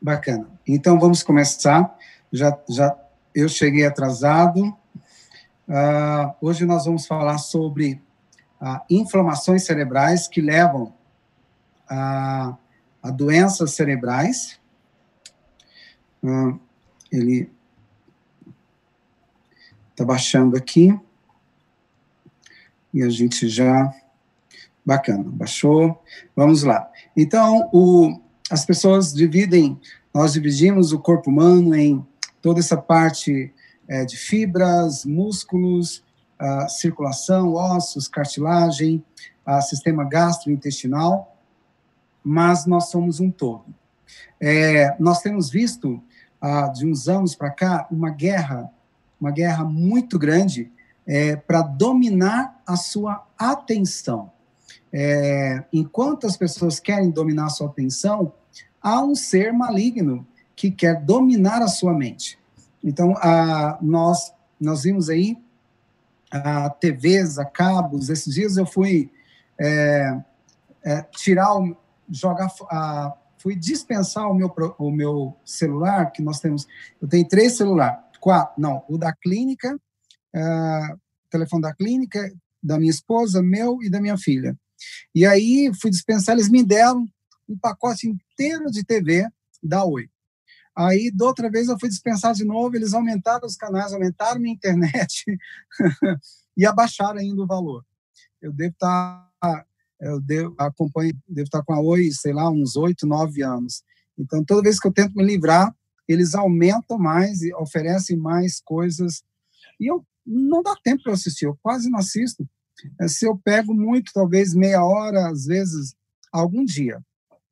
Bacana. Então vamos começar. Já, já eu cheguei atrasado. Uh, hoje nós vamos falar sobre uh, inflamações cerebrais que levam a, a doenças cerebrais. Uh, ele está baixando aqui. E a gente já. Bacana, baixou. Vamos lá. Então, o, as pessoas dividem, nós dividimos o corpo humano em toda essa parte é, de fibras, músculos, circulação, ossos, cartilagem, sistema gastrointestinal, mas nós somos um todo. É, nós temos visto, de uns anos para cá, uma guerra, uma guerra muito grande é, para dominar a sua atenção. É, enquanto as pessoas querem dominar a sua atenção, há um ser maligno que quer dominar a sua mente. Então, a, nós, nós vimos aí a TVs, a cabos. Esses dias eu fui é, é, tirar, o, jogar, a, fui dispensar o meu, o meu celular, que nós temos. Eu tenho três celulares, quatro, não, o da clínica, é, telefone da clínica, da minha esposa, meu e da minha filha. E aí fui dispensar, eles me deram um pacote inteiro de TV da Oi. Aí, da outra vez, eu fui dispensar de novo, eles aumentaram os canais, aumentaram minha internet e abaixaram ainda o valor. Eu devo estar, tá, eu devo, acompanho, devo estar tá com a Oi, sei lá, uns oito, nove anos. Então, toda vez que eu tento me livrar, eles aumentam mais e oferecem mais coisas. E eu não dá tempo para assistir, eu quase não assisto. É, se eu pego muito, talvez meia hora, às vezes, algum dia.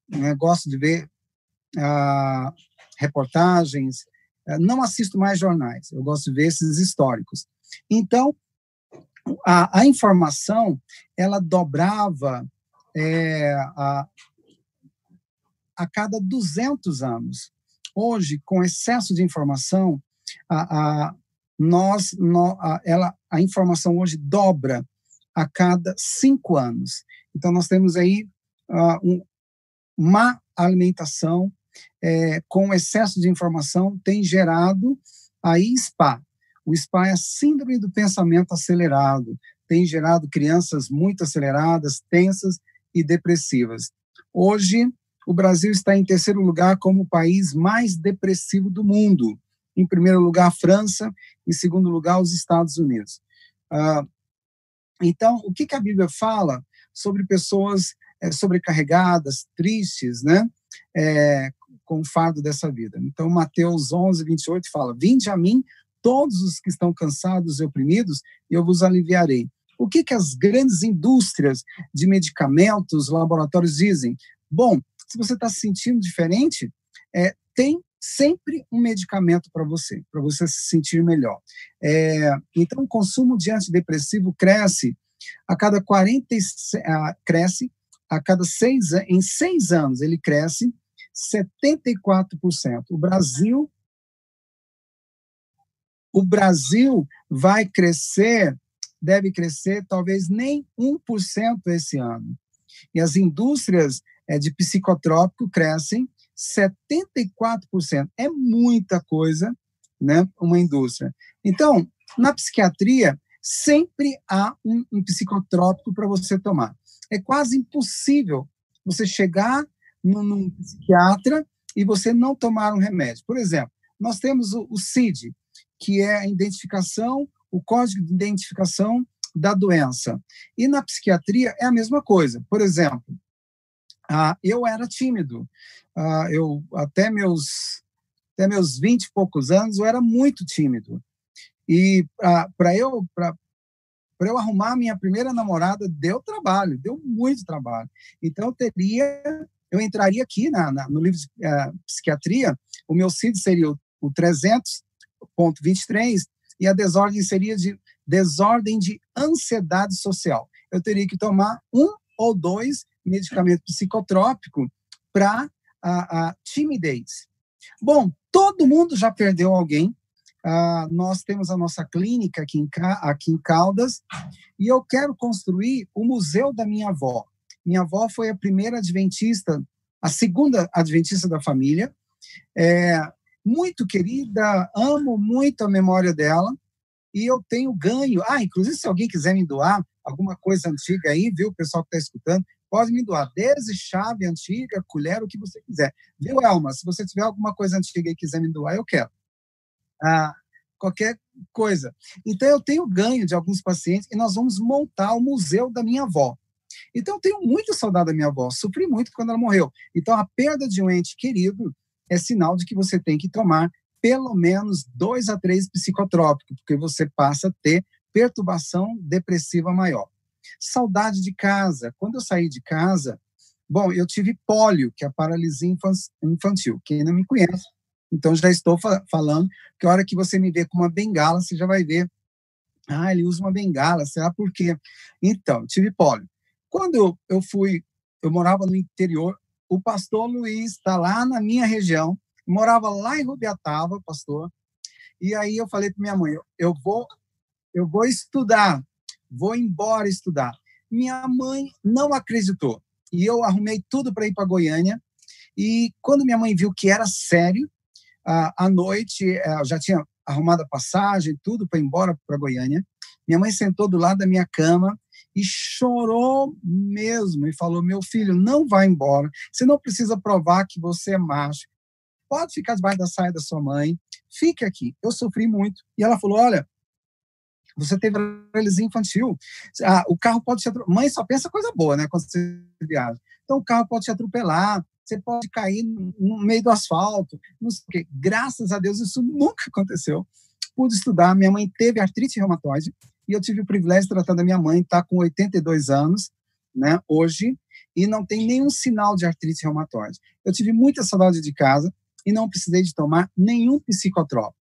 Né? Gosto de ver ah, reportagens, eh, não assisto mais jornais, eu gosto de ver esses históricos. Então, a, a informação, ela dobrava é, a, a cada 200 anos. Hoje, com excesso de informação, a, a, nós, no, a, ela, a informação hoje dobra a cada cinco anos. Então, nós temos aí uh, um, má alimentação, é, com excesso de informação, tem gerado aí SPA. O SPA é a síndrome do pensamento acelerado, tem gerado crianças muito aceleradas, tensas e depressivas. Hoje, o Brasil está em terceiro lugar como o país mais depressivo do mundo. Em primeiro lugar, a França, em segundo lugar, os Estados Unidos. Ah, então, o que, que a Bíblia fala sobre pessoas é, sobrecarregadas, tristes, né? É, com o fardo dessa vida. Então, Mateus 11, 28 fala: Vinde a mim, todos os que estão cansados e oprimidos, e eu vos aliviarei. O que, que as grandes indústrias de medicamentos, laboratórios dizem? Bom, se você está se sentindo diferente, é, tem sempre um medicamento para você, para você se sentir melhor. É, então, o consumo de antidepressivo cresce a cada 40, uh, cresce a cada seis, em seis anos, ele cresce 74%. O Brasil o Brasil vai crescer, deve crescer talvez nem 1% esse ano. E as indústrias é, de psicotrópico crescem 74%. É muita coisa, né, uma indústria. Então, na psiquiatria, sempre há um, um psicotrópico para você tomar. É quase impossível você chegar num, psiquiatra e você não tomar um remédio. Por exemplo, nós temos o, o CID, que é a identificação, o código de identificação da doença. E na psiquiatria é a mesma coisa. Por exemplo, ah, eu era tímido. Ah, eu até meus até meus 20 e poucos anos eu era muito tímido. E ah, para eu para para eu arrumar minha primeira namorada deu trabalho, deu muito trabalho. Então eu teria eu entraria aqui na, na no livro de uh, psiquiatria, o meu CID seria o, o 300.23 e a desordem seria de desordem de ansiedade social. Eu teria que tomar um ou dois medicamentos psicotrópicos para a, a timidez. Bom, todo mundo já perdeu alguém. Uh, nós temos a nossa clínica aqui em, aqui em Caldas e eu quero construir o museu da minha avó. Minha avó foi a primeira adventista, a segunda adventista da família, é, muito querida, amo muito a memória dela e eu tenho ganho. Ah, inclusive, se alguém quiser me doar alguma coisa antiga aí, viu, o pessoal que está escutando, pode me doar. Desde chave antiga, colher, o que você quiser. Viu, Elma? Se você tiver alguma coisa antiga e quiser me doar, eu quero. Ah, qualquer coisa. Então, eu tenho ganho de alguns pacientes e nós vamos montar o museu da minha avó. Então, eu tenho muito saudade da minha avó. Sofri muito quando ela morreu. Então, a perda de um ente querido é sinal de que você tem que tomar pelo menos dois a três psicotrópicos, porque você passa a ter perturbação depressiva maior. Saudade de casa. Quando eu saí de casa, bom, eu tive pólio, que é a paralisia infantil. Quem não me conhece, então já estou fa falando que a hora que você me vê com uma bengala, você já vai ver. Ah, ele usa uma bengala, será por quê? Então, tive pólio. Quando eu fui, eu morava no interior, o pastor Luiz está lá na minha região, morava lá em Rubiatava, pastor. E aí eu falei para minha mãe, eu vou eu vou estudar, vou embora estudar. Minha mãe não acreditou. E eu arrumei tudo para ir para Goiânia. E quando minha mãe viu que era sério, à noite, eu já tinha arrumado a passagem, tudo para ir embora para Goiânia. Minha mãe sentou do lado da minha cama e chorou mesmo e falou: Meu filho, não vai embora. Você não precisa provar que você é macho. Pode ficar debaixo da saia da sua mãe. Fique aqui. Eu sofri muito. E ela falou: Olha, você teve paralisia infantil. Ah, o carro pode te atropelar. Mãe só pensa coisa boa, né? Quando você viaja. Então, o carro pode te atropelar. Você pode cair no meio do asfalto. Não sei o quê. Graças a Deus, isso nunca aconteceu. Pude estudar. Minha mãe teve artrite reumatoide e eu tive o privilégio de tratar da minha mãe, está com 82 anos, né, hoje, e não tem nenhum sinal de artrite reumatoide. Eu tive muita saudade de casa e não precisei de tomar nenhum psicotrópico.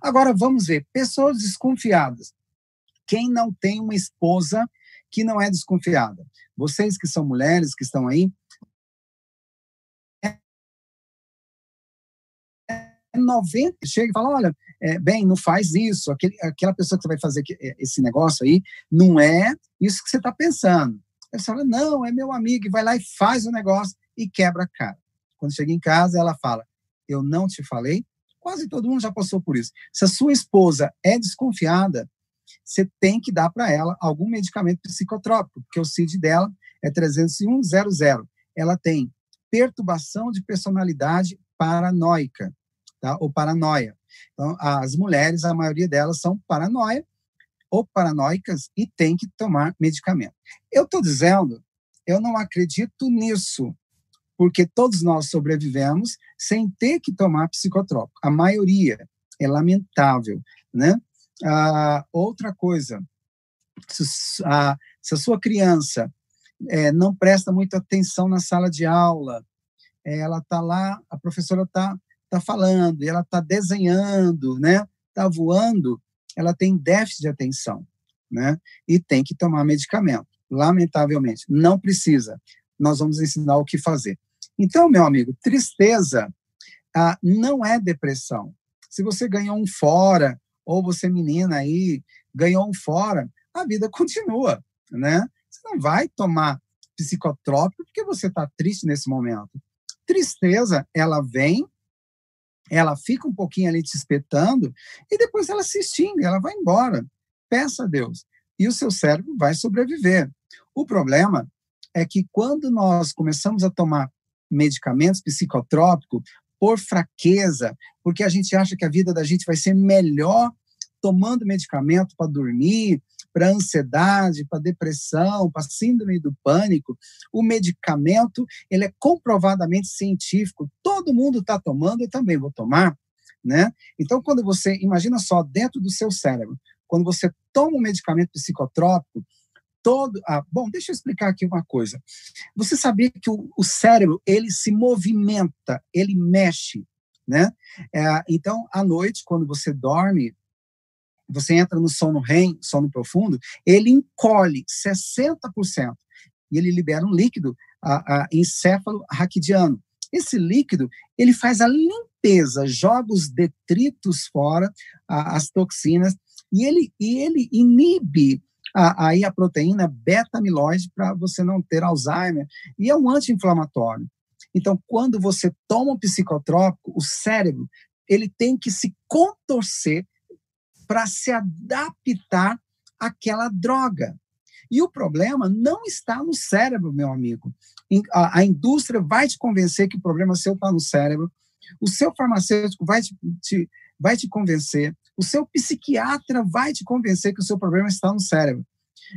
Agora vamos ver, pessoas desconfiadas. Quem não tem uma esposa que não é desconfiada? Vocês que são mulheres que estão aí, 90 chega e fala: olha, é, bem, não faz isso, aquele, aquela pessoa que você vai fazer é, esse negócio aí, não é isso que você está pensando. Você fala: não, é meu amigo, e vai lá e faz o negócio e quebra a cara. Quando chega em casa, ela fala: eu não te falei. Quase todo mundo já passou por isso. Se a sua esposa é desconfiada, você tem que dar para ela algum medicamento psicotrópico, porque o CID dela é 30100. Ela tem perturbação de personalidade paranoica tá? ou paranoia. Então, as mulheres, a maioria delas são paranoia ou paranoicas e tem que tomar medicamento. Eu estou dizendo, eu não acredito nisso, porque todos nós sobrevivemos sem ter que tomar psicotrópico. A maioria é lamentável, né? Ah, outra coisa, se a, se a sua criança é, não presta muita atenção na sala de aula, ela está lá, a professora está está falando, e ela está desenhando, né? Está voando, ela tem déficit de atenção, né? E tem que tomar medicamento. Lamentavelmente, não precisa. Nós vamos ensinar o que fazer. Então, meu amigo, tristeza ah, não é depressão. Se você ganhou um fora, ou você menina aí ganhou um fora, a vida continua, né? Você não vai tomar psicotrópico porque você está triste nesse momento. Tristeza, ela vem ela fica um pouquinho ali te espetando e depois ela se extingue, ela vai embora. Peça a Deus. E o seu cérebro vai sobreviver. O problema é que quando nós começamos a tomar medicamentos psicotrópicos por fraqueza, porque a gente acha que a vida da gente vai ser melhor tomando medicamento para dormir, para ansiedade, para depressão, para síndrome do pânico, o medicamento ele é comprovadamente científico. Todo mundo está tomando, eu também vou tomar, né? Então, quando você imagina só dentro do seu cérebro, quando você toma um medicamento psicotrópico, todo. Ah, bom, deixa eu explicar aqui uma coisa. Você sabia que o, o cérebro ele se movimenta, ele mexe, né? É, então, à noite, quando você dorme, você entra no sono REM, sono profundo, ele encolhe 60% e ele libera um líquido a, a encéfalo raquidiano. Esse líquido, ele faz a limpeza, joga os detritos fora, a, as toxinas, e ele, e ele inibe a, aí a proteína beta-amiloide para você não ter Alzheimer, e é um anti-inflamatório. Então, quando você toma um psicotrópico, o cérebro ele tem que se contorcer para se adaptar àquela droga. E o problema não está no cérebro, meu amigo. A, indústria vai te convencer que o problema seu está no cérebro. O seu farmacêutico vai te, te, vai te convencer. O seu psiquiatra vai te convencer que o seu problema está no cérebro.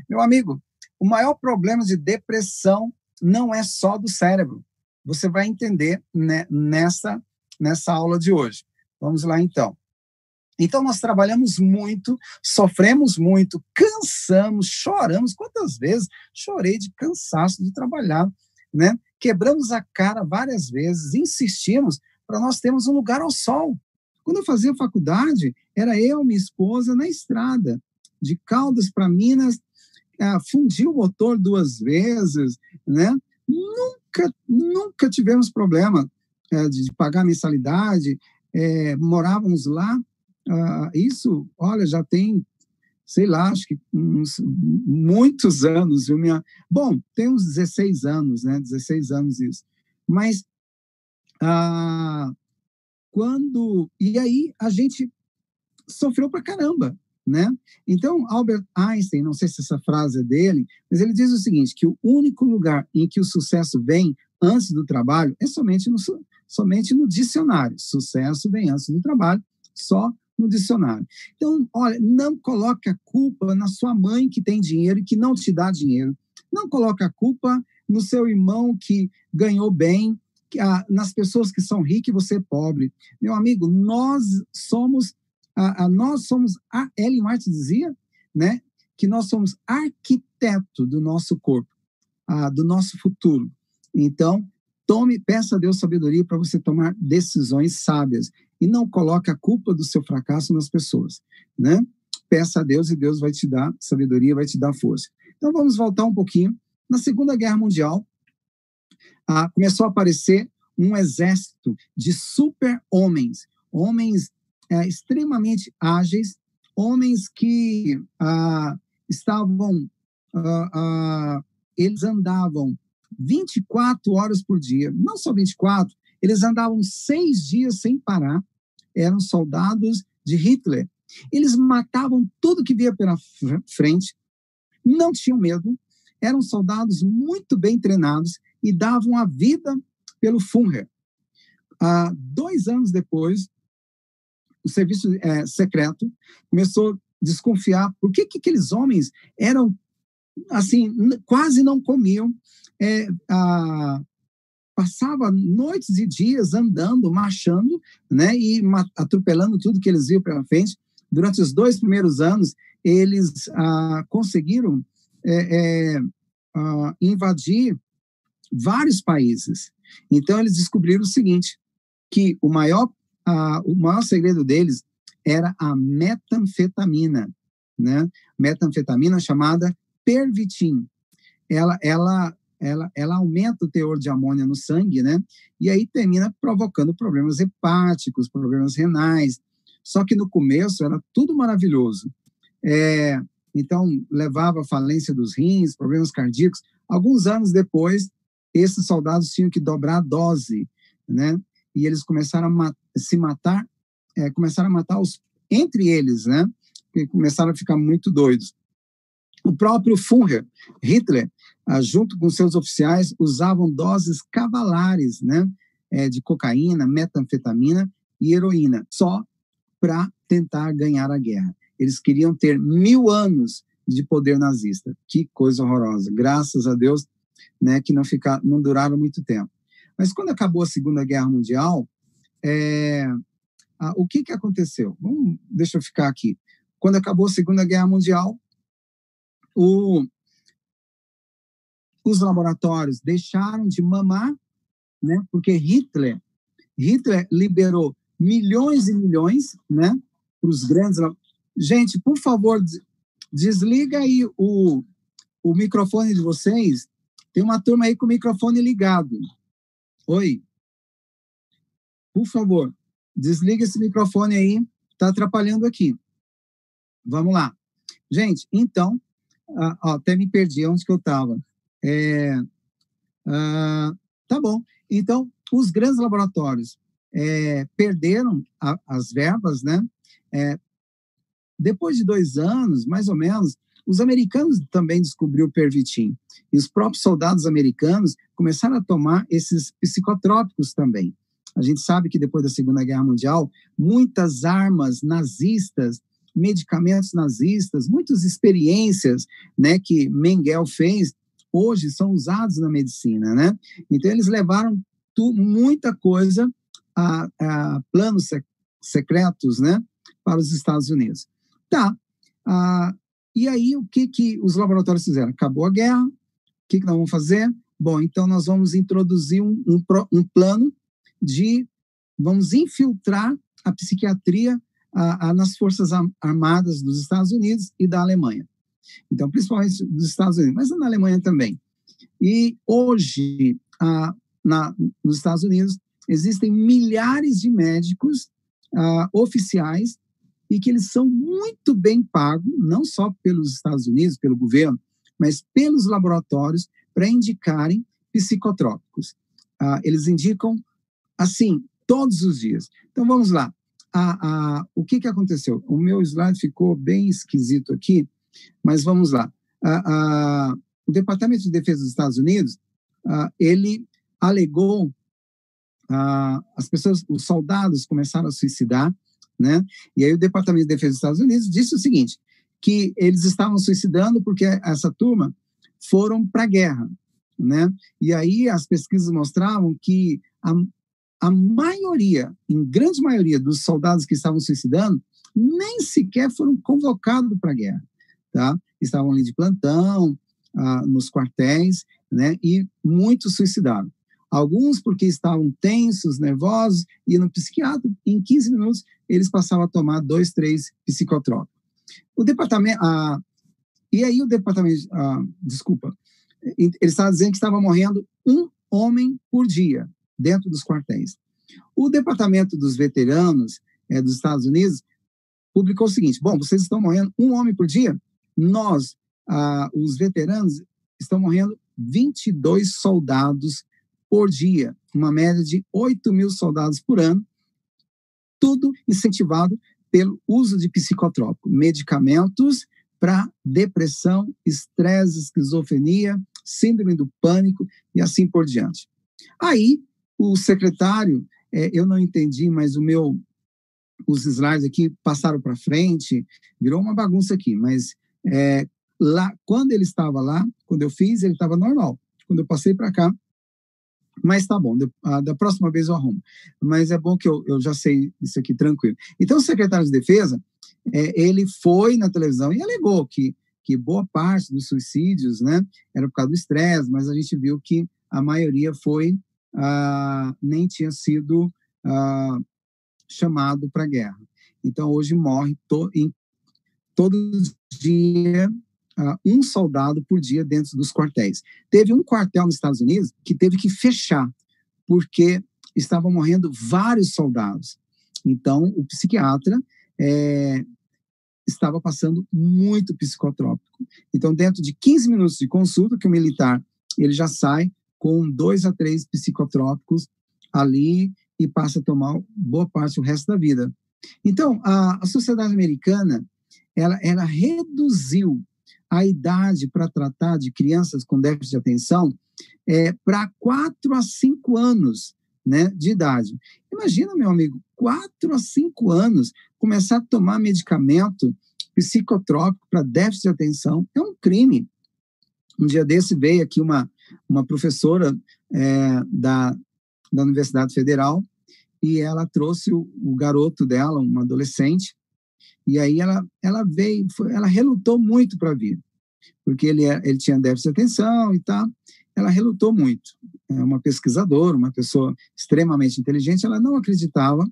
Meu amigo, o maior problema de depressão não é só do cérebro. Você vai entender né, nessa, nessa aula de hoje. Vamos lá, então. Então, nós trabalhamos muito, sofremos muito, cansamos, choramos. Quantas vezes chorei de cansaço de trabalhar, né? Quebramos a cara várias vezes, insistimos para nós termos um lugar ao sol. Quando eu fazia faculdade, era eu, minha esposa, na estrada, de Caldas para Minas, ah, fundiu o motor duas vezes, né? Nunca, nunca tivemos problema é, de pagar mensalidade, é, morávamos lá. Ah, isso, olha, já tem, sei lá, acho que uns, muitos anos. Viu, minha... Bom, tem uns 16 anos, né? 16 anos isso. Mas ah, quando. E aí a gente sofreu pra caramba né? Então, Albert Einstein, não sei se essa frase é dele, mas ele diz o seguinte, que o único lugar em que o sucesso vem antes do trabalho é somente no, somente no dicionário. Sucesso vem antes do trabalho, só no dicionário. Então, olha, não coloque a culpa na sua mãe que tem dinheiro e que não te dá dinheiro. Não coloque a culpa no seu irmão que ganhou bem, que, ah, nas pessoas que são ricas e você é pobre. Meu amigo, nós somos a, a, nós somos, a Ellen White dizia, né, que nós somos arquiteto do nosso corpo, a, do nosso futuro. Então, tome, peça a Deus sabedoria para você tomar decisões sábias e não coloque a culpa do seu fracasso nas pessoas, né? Peça a Deus e Deus vai te dar sabedoria, vai te dar força. Então vamos voltar um pouquinho. Na Segunda Guerra Mundial, ah, começou a aparecer um exército de super-homens, homens é, extremamente ágeis, homens que ah, estavam, ah, ah, eles andavam 24 horas por dia, não só 24, eles andavam seis dias sem parar, eram soldados de Hitler. Eles matavam tudo que via pela frente, não tinham medo, eram soldados muito bem treinados e davam a vida pelo Führer. Ah, dois anos depois, o serviço é, secreto começou a desconfiar por que, que aqueles homens eram assim quase não comiam é, passava noites e dias andando marchando né e atropelando tudo que eles viam pela frente durante os dois primeiros anos eles ah, conseguiram é, é, ah, invadir vários países então eles descobriram o seguinte que o maior a, o maior segredo deles era a metanfetamina, né? Metanfetamina chamada pervitin. Ela, ela, ela, ela aumenta o teor de amônia no sangue, né? E aí termina provocando problemas hepáticos, problemas renais. Só que no começo era tudo maravilhoso. É, então, levava à falência dos rins, problemas cardíacos. Alguns anos depois, esses soldados tinham que dobrar a dose, né? e eles começaram a se matar, é, começaram a matar os entre eles, né? E começaram a ficar muito doidos. O próprio Führer, Hitler, ah, junto com seus oficiais, usavam doses cavalares, né? É, de cocaína, metanfetamina e heroína, só para tentar ganhar a guerra. Eles queriam ter mil anos de poder nazista. Que coisa horrorosa. Graças a Deus, né, que não, ficar, não duraram muito tempo. Mas quando acabou a Segunda Guerra Mundial, é, a, o que, que aconteceu? Vamos, deixa eu ficar aqui. Quando acabou a Segunda Guerra Mundial, o, os laboratórios deixaram de mamar, né? Porque Hitler, Hitler liberou milhões e milhões, né? Para os grandes. Gente, por favor, desliga aí o, o microfone de vocês. Tem uma turma aí com o microfone ligado. Oi. Por favor, desliga esse microfone aí, está atrapalhando aqui. Vamos lá. Gente, então, ó, até me perdi onde que eu estava. É, uh, Tá bom. Então, os grandes laboratórios é, perderam a, as verbas, né? É, depois de dois anos, mais ou menos, os americanos também descobriram o pervitin. E os próprios soldados americanos começaram a tomar esses psicotrópicos também. A gente sabe que depois da Segunda Guerra Mundial, muitas armas nazistas, medicamentos nazistas, muitas experiências né, que Mengele fez, hoje são usados na medicina. Né? Então, eles levaram tu, muita coisa a, a planos sec secretos né, para os Estados Unidos. Tá. Ah, e aí, o que, que os laboratórios fizeram? Acabou a guerra, o que, que nós vamos fazer? Bom, então nós vamos introduzir um, um, um plano de. Vamos infiltrar a psiquiatria a, a, nas Forças Armadas dos Estados Unidos e da Alemanha. Então, principalmente dos Estados Unidos, mas na Alemanha também. E hoje, a, na, nos Estados Unidos, existem milhares de médicos oficiais e que eles são muito bem pagos, não só pelos Estados Unidos, pelo governo, mas pelos laboratórios para indicarem psicotrópicos. Uh, eles indicam, assim, todos os dias. Então, vamos lá. Uh, o que, que aconteceu? O meu slide ficou bem esquisito aqui, mas vamos lá. o Departamento de Defesa dos Estados Unidos, ele alegou as pessoas, os soldados começaram a suicidar, né? E aí o Departamento de Defesa dos Estados Unidos disse o seguinte, que eles estavam suicidando porque essa turma foram para a guerra, né? E aí as pesquisas mostravam que a, a maioria, em grande maioria dos soldados que estavam suicidando, nem sequer foram convocados para a guerra, tá? Estavam ali de plantão, ah, nos quartéis, né? E muitos suicidaram. Alguns porque estavam tensos, nervosos, e no psiquiatra, em 15 minutos, eles passavam a tomar dois, três psicotrópicos. O departamento, ah, e aí o departamento, ah, desculpa, ele estava dizendo que estava morrendo um homem por dia dentro dos quartéis. O departamento dos veteranos é, dos Estados Unidos publicou o seguinte: bom, vocês estão morrendo um homem por dia, nós, ah, os veteranos, estão morrendo 22 soldados por dia, uma média de 8 mil soldados por ano, tudo incentivado pelo uso de psicotrópico, medicamentos para depressão, estresse, esquizofrenia, síndrome do pânico e assim por diante. Aí, o secretário, é, eu não entendi, mas o meu, os slides aqui passaram para frente, virou uma bagunça aqui, mas é, lá, quando ele estava lá, quando eu fiz, ele estava normal. Quando eu passei para cá, mas tá bom, da próxima vez eu arrumo. Mas é bom que eu, eu já sei isso aqui tranquilo. Então, o secretário de Defesa, é, ele foi na televisão e alegou que, que boa parte dos suicídios né, era por causa do estresse, mas a gente viu que a maioria foi, ah, nem tinha sido ah, chamado para a guerra. Então, hoje morre to, em, todo dia uh, um soldado por dia dentro dos quartéis. Teve um quartel nos Estados Unidos que teve que fechar, porque estavam morrendo vários soldados. Então, o psiquiatra é, estava passando muito psicotrópico. Então, dentro de 15 minutos de consulta, que o militar ele já sai com dois a três psicotrópicos ali e passa a tomar boa parte o resto da vida. Então, a, a sociedade americana, ela, ela reduziu a idade para tratar de crianças com déficit de atenção é para 4 a 5 anos né, de idade. Imagina, meu amigo, 4 a 5 anos começar a tomar medicamento psicotrópico para déficit de atenção é um crime. Um dia desse veio aqui uma, uma professora é, da, da Universidade Federal e ela trouxe o, o garoto dela, um adolescente, e aí ela, ela veio, foi, ela relutou muito para vir, porque ele, é, ele tinha déficit de atenção e tal. Ela relutou muito. É uma pesquisadora, uma pessoa extremamente inteligente, ela não acreditava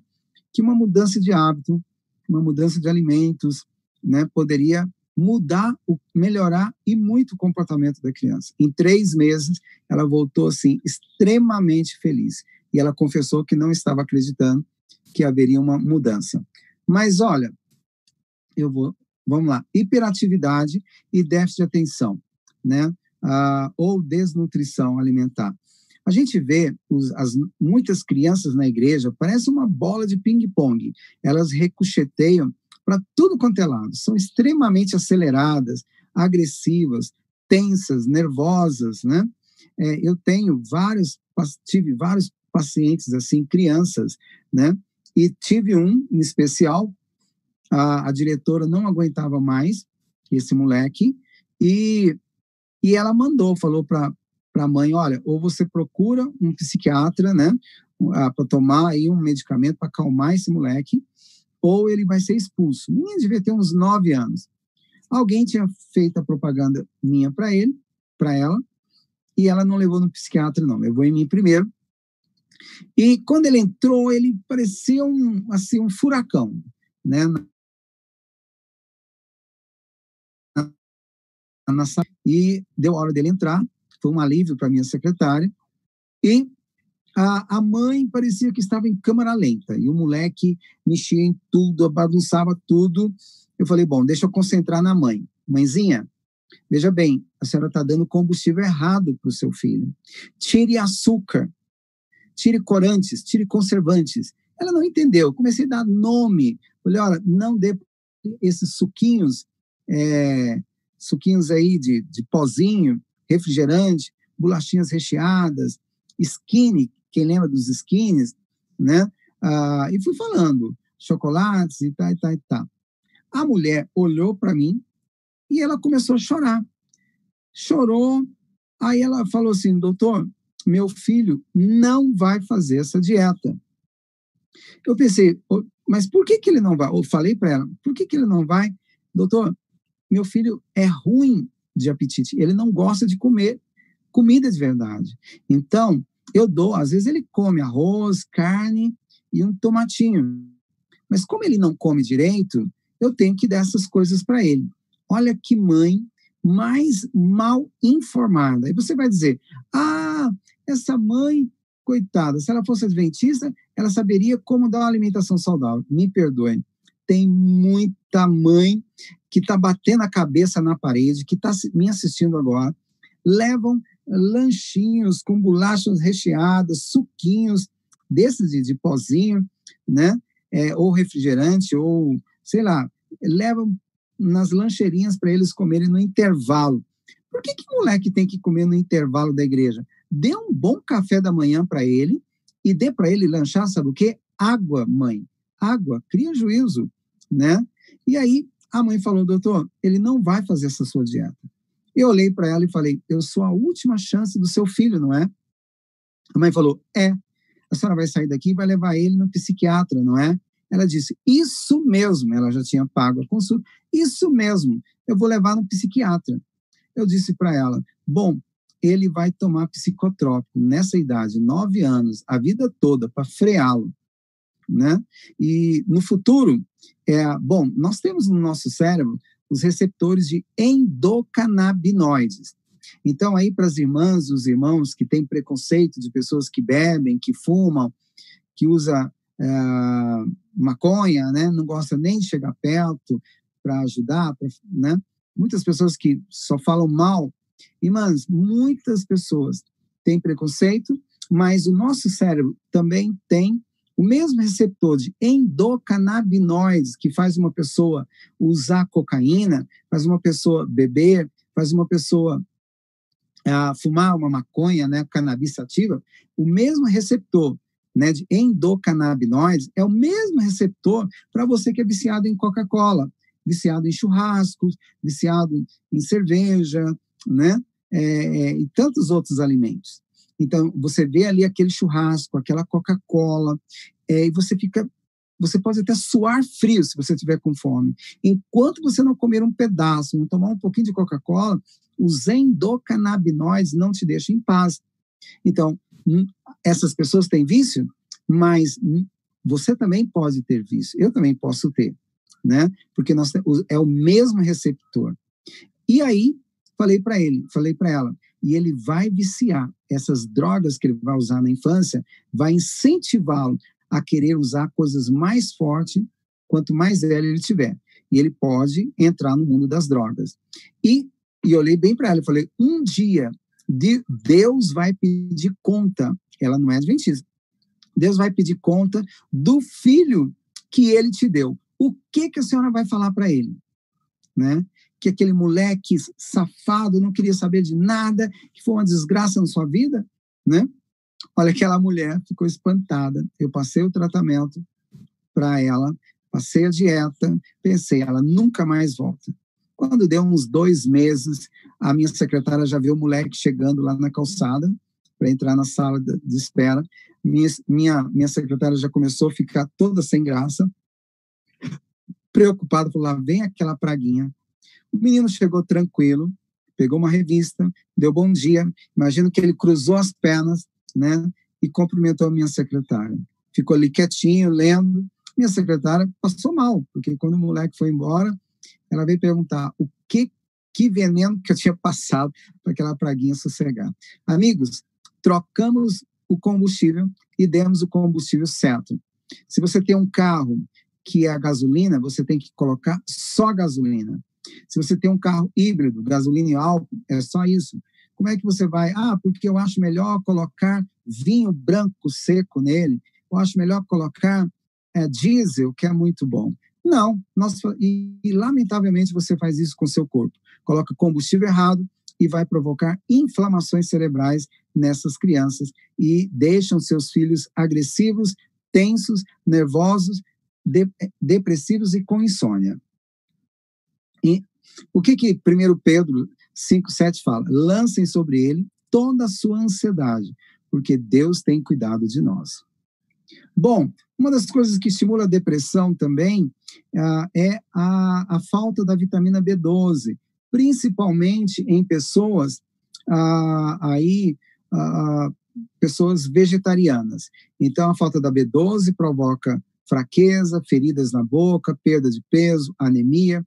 que uma mudança de hábito, uma mudança de alimentos, né, poderia mudar, melhorar e muito o comportamento da criança. Em três meses, ela voltou assim extremamente feliz e ela confessou que não estava acreditando que haveria uma mudança. Mas olha, eu vou, vamos lá, hiperatividade e déficit de atenção, né? Ah, ou desnutrição alimentar. A gente vê os, as, muitas crianças na igreja, parece uma bola de ping-pong. Elas recocheteiam para tudo quanto é lado. São extremamente aceleradas, agressivas, tensas, nervosas, né? É, eu tenho vários, tive vários pacientes assim, crianças, né? E tive um em especial, a, a diretora não aguentava mais esse moleque e, e ela mandou, falou para a mãe, olha, ou você procura um psiquiatra, né? Para tomar aí um medicamento para acalmar esse moleque, ou ele vai ser expulso. Menino devia ter uns nove anos. Alguém tinha feito a propaganda minha para ele, para ela, e ela não levou no psiquiatra, não, levou em mim primeiro. E quando ele entrou, ele parecia um, assim, um furacão, né? Na, e deu a hora dele entrar, foi um alívio para minha secretária, e a, a mãe parecia que estava em câmara lenta e o moleque mexia em tudo, bagunçava tudo. Eu falei, bom, deixa eu concentrar na mãe. Mãezinha, veja bem, a senhora está dando combustível errado para o seu filho. Tire açúcar, tire corantes, tire conservantes. Ela não entendeu. Comecei a dar nome. Falei, olha, não dê esses suquinhos, é, suquinhos aí de, de pozinho, refrigerante, bolachinhas recheadas, skinny, quem lembra dos skins, né? Ah, e fui falando, chocolates e tal, e tal, e tal. A mulher olhou para mim e ela começou a chorar. Chorou, aí ela falou assim, doutor, meu filho não vai fazer essa dieta. Eu pensei, mas por que, que ele não vai? Eu falei para ela, por que, que ele não vai? Doutor, meu filho é ruim de apetite, ele não gosta de comer comida de verdade. Então, eu dou, às vezes ele come arroz, carne e um tomatinho. Mas como ele não come direito, eu tenho que dar essas coisas para ele. Olha que mãe mais mal informada. Aí você vai dizer: "Ah, essa mãe, coitada, se ela fosse adventista, ela saberia como dar uma alimentação saudável". Me perdoem. Tem muita mãe que está batendo a cabeça na parede, que está me assistindo agora, levam lanchinhos com bolachas recheadas, suquinhos desses de, de pozinho, né? É, ou refrigerante, ou sei lá, levam nas lancheirinhas para eles comerem no intervalo. Por que, que o moleque tem que comer no intervalo da igreja? Dê um bom café da manhã para ele e dê para ele lanchar, sabe o quê? Água, mãe. Água, cria juízo, né? E aí a mãe falou, doutor, ele não vai fazer essa sua dieta. Eu olhei para ela e falei: Eu sou a última chance do seu filho, não é? A mãe falou: É. A senhora vai sair daqui e vai levar ele no psiquiatra, não é? Ela disse: Isso mesmo. Ela já tinha pago a consulta. Isso mesmo. Eu vou levar no psiquiatra. Eu disse para ela: Bom, ele vai tomar psicotrópico nessa idade, nove anos, a vida toda, para freá-lo. Né? E no futuro, é, bom, nós temos no nosso cérebro os receptores de endocannabinoides. Então, aí para as irmãs, os irmãos que têm preconceito de pessoas que bebem, que fumam, que usa é, maconha, né, não gosta nem de chegar perto para ajudar, pra, né? Muitas pessoas que só falam mal. Irmãs, muitas pessoas têm preconceito, mas o nosso cérebro também tem o mesmo receptor de endocannabinoides que faz uma pessoa usar cocaína, faz uma pessoa beber, faz uma pessoa uh, fumar uma maconha, né, cannabis sativa, o mesmo receptor né, de endocannabinoides é o mesmo receptor para você que é viciado em Coca-Cola, viciado em churrascos, viciado em cerveja, né, é, é, e tantos outros alimentos. Então, você vê ali aquele churrasco, aquela Coca-Cola, é, e você fica. Você pode até suar frio se você estiver com fome. Enquanto você não comer um pedaço, não tomar um pouquinho de Coca-Cola, os endocannabinoides não te deixam em paz. Então, hum, essas pessoas têm vício, mas hum, você também pode ter vício. Eu também posso ter, né? Porque nós, é o mesmo receptor. E aí, falei para ele, falei para ela, e ele vai viciar essas drogas que ele vai usar na infância, vai incentivá-lo a querer usar coisas mais fortes quanto mais velho ele tiver. E ele pode entrar no mundo das drogas. E, e olhei bem para ela e falei: um dia de, Deus vai pedir conta. Ela não é adventista. Deus vai pedir conta do filho que ele te deu. O que que a senhora vai falar para ele? Né? Que aquele moleque safado não queria saber de nada, que foi uma desgraça na sua vida, né? Olha, aquela mulher ficou espantada. Eu passei o tratamento para ela, passei a dieta, pensei, ela nunca mais volta. Quando deu uns dois meses, a minha secretária já viu o moleque chegando lá na calçada para entrar na sala de espera. Minha, minha, minha secretária já começou a ficar toda sem graça, preocupada, falou: lá vem aquela praguinha. O menino chegou tranquilo, pegou uma revista, deu bom dia. Imagino que ele cruzou as pernas, né, e cumprimentou a minha secretária. Ficou ali quietinho, lendo. Minha secretária passou mal, porque quando o moleque foi embora, ela veio perguntar o que que veneno que eu tinha passado para aquela praguinha sossegar. Amigos, trocamos o combustível e demos o combustível certo. Se você tem um carro que é a gasolina, você tem que colocar só gasolina. Se você tem um carro híbrido, gasolina e álcool, é só isso. Como é que você vai? Ah, porque eu acho melhor colocar vinho branco seco nele. Eu acho melhor colocar é, diesel, que é muito bom. Não, nós, e, e lamentavelmente você faz isso com seu corpo. Coloca combustível errado e vai provocar inflamações cerebrais nessas crianças e deixam seus filhos agressivos, tensos, nervosos, de, depressivos e com insônia. E o que que 1 Pedro 5,7 fala? Lancem sobre ele toda a sua ansiedade, porque Deus tem cuidado de nós. Bom, uma das coisas que estimula a depressão também uh, é a, a, falta da vitamina B12, principalmente em pessoas uh, aí uh, pessoas vegetarianas. Então, a falta da B12 provoca fraqueza, feridas na boca, perda de peso, anemia,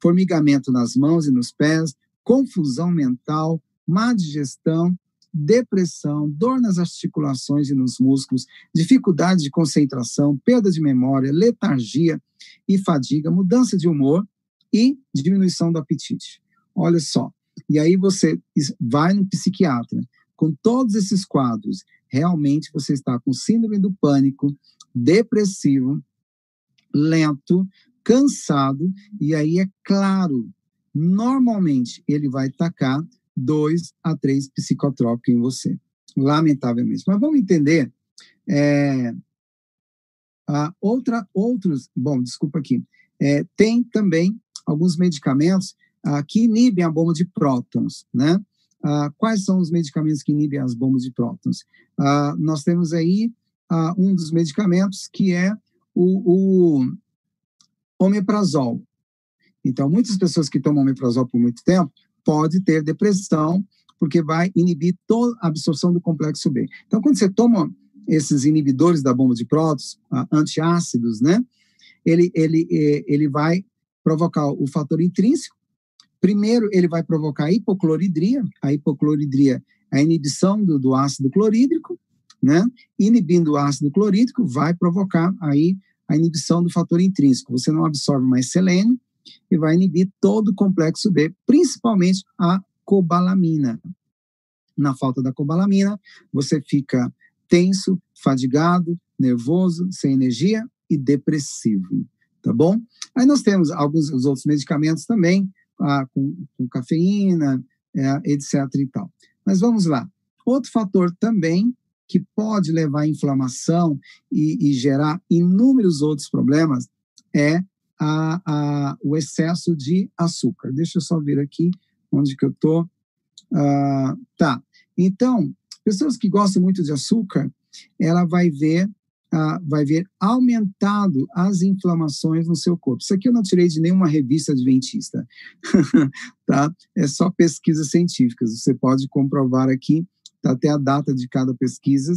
formigamento nas mãos e nos pés, confusão mental, má digestão depressão, dor nas articulações e nos músculos, dificuldade de concentração, perda de memória, letargia e fadiga, mudança de humor e diminuição do apetite. Olha só. E aí você vai no psiquiatra. Com todos esses quadros, realmente você está com síndrome do pânico, depressivo, lento, cansado, e aí é claro, normalmente ele vai tacar dois a três psicotrópicos em você, lamentavelmente. Mas vamos entender é, a outra, outros, bom, desculpa aqui, é, tem também alguns medicamentos ah, que inibem a bomba de prótons, né? Ah, quais são os medicamentos que inibem as bombas de prótons? Ah, nós temos aí um dos medicamentos que é o, o omeprazol. Então, muitas pessoas que tomam omeprazol por muito tempo pode ter depressão, porque vai inibir toda a absorção do complexo B. Então, quando você toma esses inibidores da bomba de prótons, antiácidos, né, ele, ele, é, ele vai provocar o fator intrínseco. Primeiro, ele vai provocar a hipocloridria. A hipocloridria é a inibição do, do ácido clorídrico, né? Inibindo o ácido clorídrico, vai provocar aí a inibição do fator intrínseco. Você não absorve mais selênio, e vai inibir todo o complexo B, principalmente a cobalamina. Na falta da cobalamina, você fica tenso, fadigado, nervoso, sem energia e depressivo, tá bom? Aí nós temos alguns os outros medicamentos também, ah, com, com, cafeína, é, etc e tal. Mas vamos lá. Outro fator também que pode levar à inflamação e, e gerar inúmeros outros problemas é a, a, o excesso de açúcar. Deixa eu só ver aqui onde que eu estou. Uh, tá. Então, pessoas que gostam muito de açúcar, ela vai ver uh, vai ver aumentado as inflamações no seu corpo. Isso aqui eu não tirei de nenhuma revista adventista, tá? É só pesquisas científicas. Você pode comprovar aqui, até a data de cada pesquisa.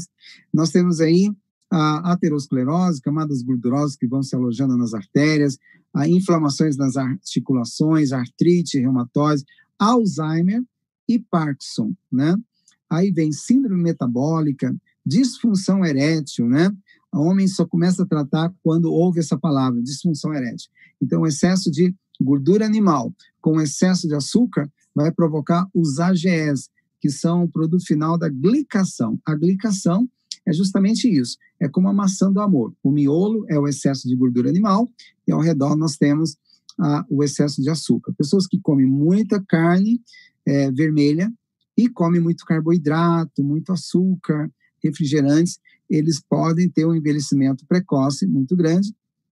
Nós temos aí a aterosclerose, camadas gordurosas que vão se alojando nas artérias, a inflamações nas articulações, artrite, reumatose, Alzheimer e Parkinson, né? Aí vem síndrome metabólica, disfunção erétil, né? O homem só começa a tratar quando ouve essa palavra, disfunção erétil. Então, excesso de gordura animal com excesso de açúcar vai provocar os AGEs, que são o produto final da glicação. A glicação é justamente isso, é como a maçã do amor. O miolo é o excesso de gordura animal e ao redor nós temos ah, o excesso de açúcar. Pessoas que comem muita carne é, vermelha e comem muito carboidrato, muito açúcar, refrigerantes, eles podem ter um envelhecimento precoce muito grande,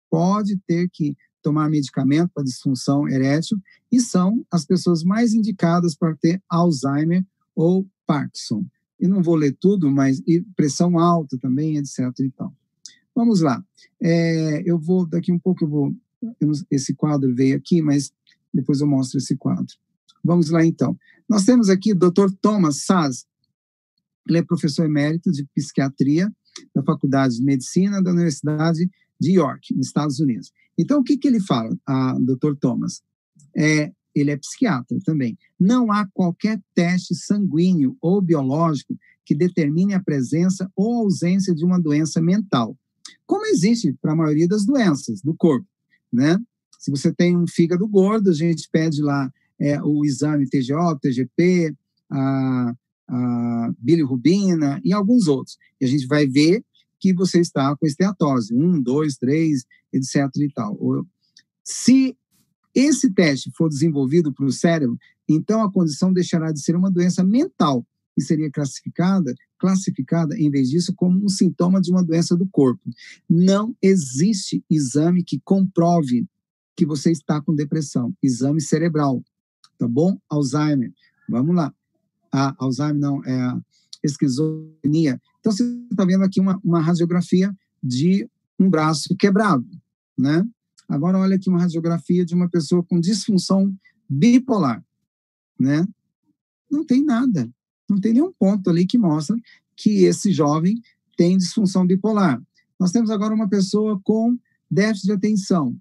pode ter que tomar medicamento para disfunção erétil e são as pessoas mais indicadas para ter Alzheimer ou Parkinson. E não vou ler tudo, mas pressão alta também, etc. Então, vamos lá. É, eu vou daqui um pouco eu vou esse quadro veio aqui, mas depois eu mostro esse quadro. Vamos lá então. Nós temos aqui o Dr. Thomas Saz. Ele é professor emérito de psiquiatria da Faculdade de Medicina da Universidade de York, nos Estados Unidos. Então, o que, que ele fala, a Dr. Thomas? É, ele é psiquiatra também. Não há qualquer teste sanguíneo ou biológico que determine a presença ou ausência de uma doença mental, como existe para a maioria das doenças do corpo, né? Se você tem um fígado gordo, a gente pede lá é, o exame TGO, TGP, a, a bilirrubina e alguns outros. E a gente vai ver que você está com esteatose, um, dois, três, etc. e tal. Se esse teste for desenvolvido para o cérebro, então a condição deixará de ser uma doença mental e seria classificada, classificada em vez disso como um sintoma de uma doença do corpo. Não existe exame que comprove que você está com depressão. Exame cerebral, tá bom? Alzheimer, vamos lá. A Alzheimer não é a esquizofrenia. Então você está vendo aqui uma, uma radiografia de um braço quebrado, né? Agora olha aqui uma radiografia de uma pessoa com disfunção bipolar, né? Não tem nada, não tem nenhum ponto ali que mostra que esse jovem tem disfunção bipolar. Nós temos agora uma pessoa com déficit de atenção.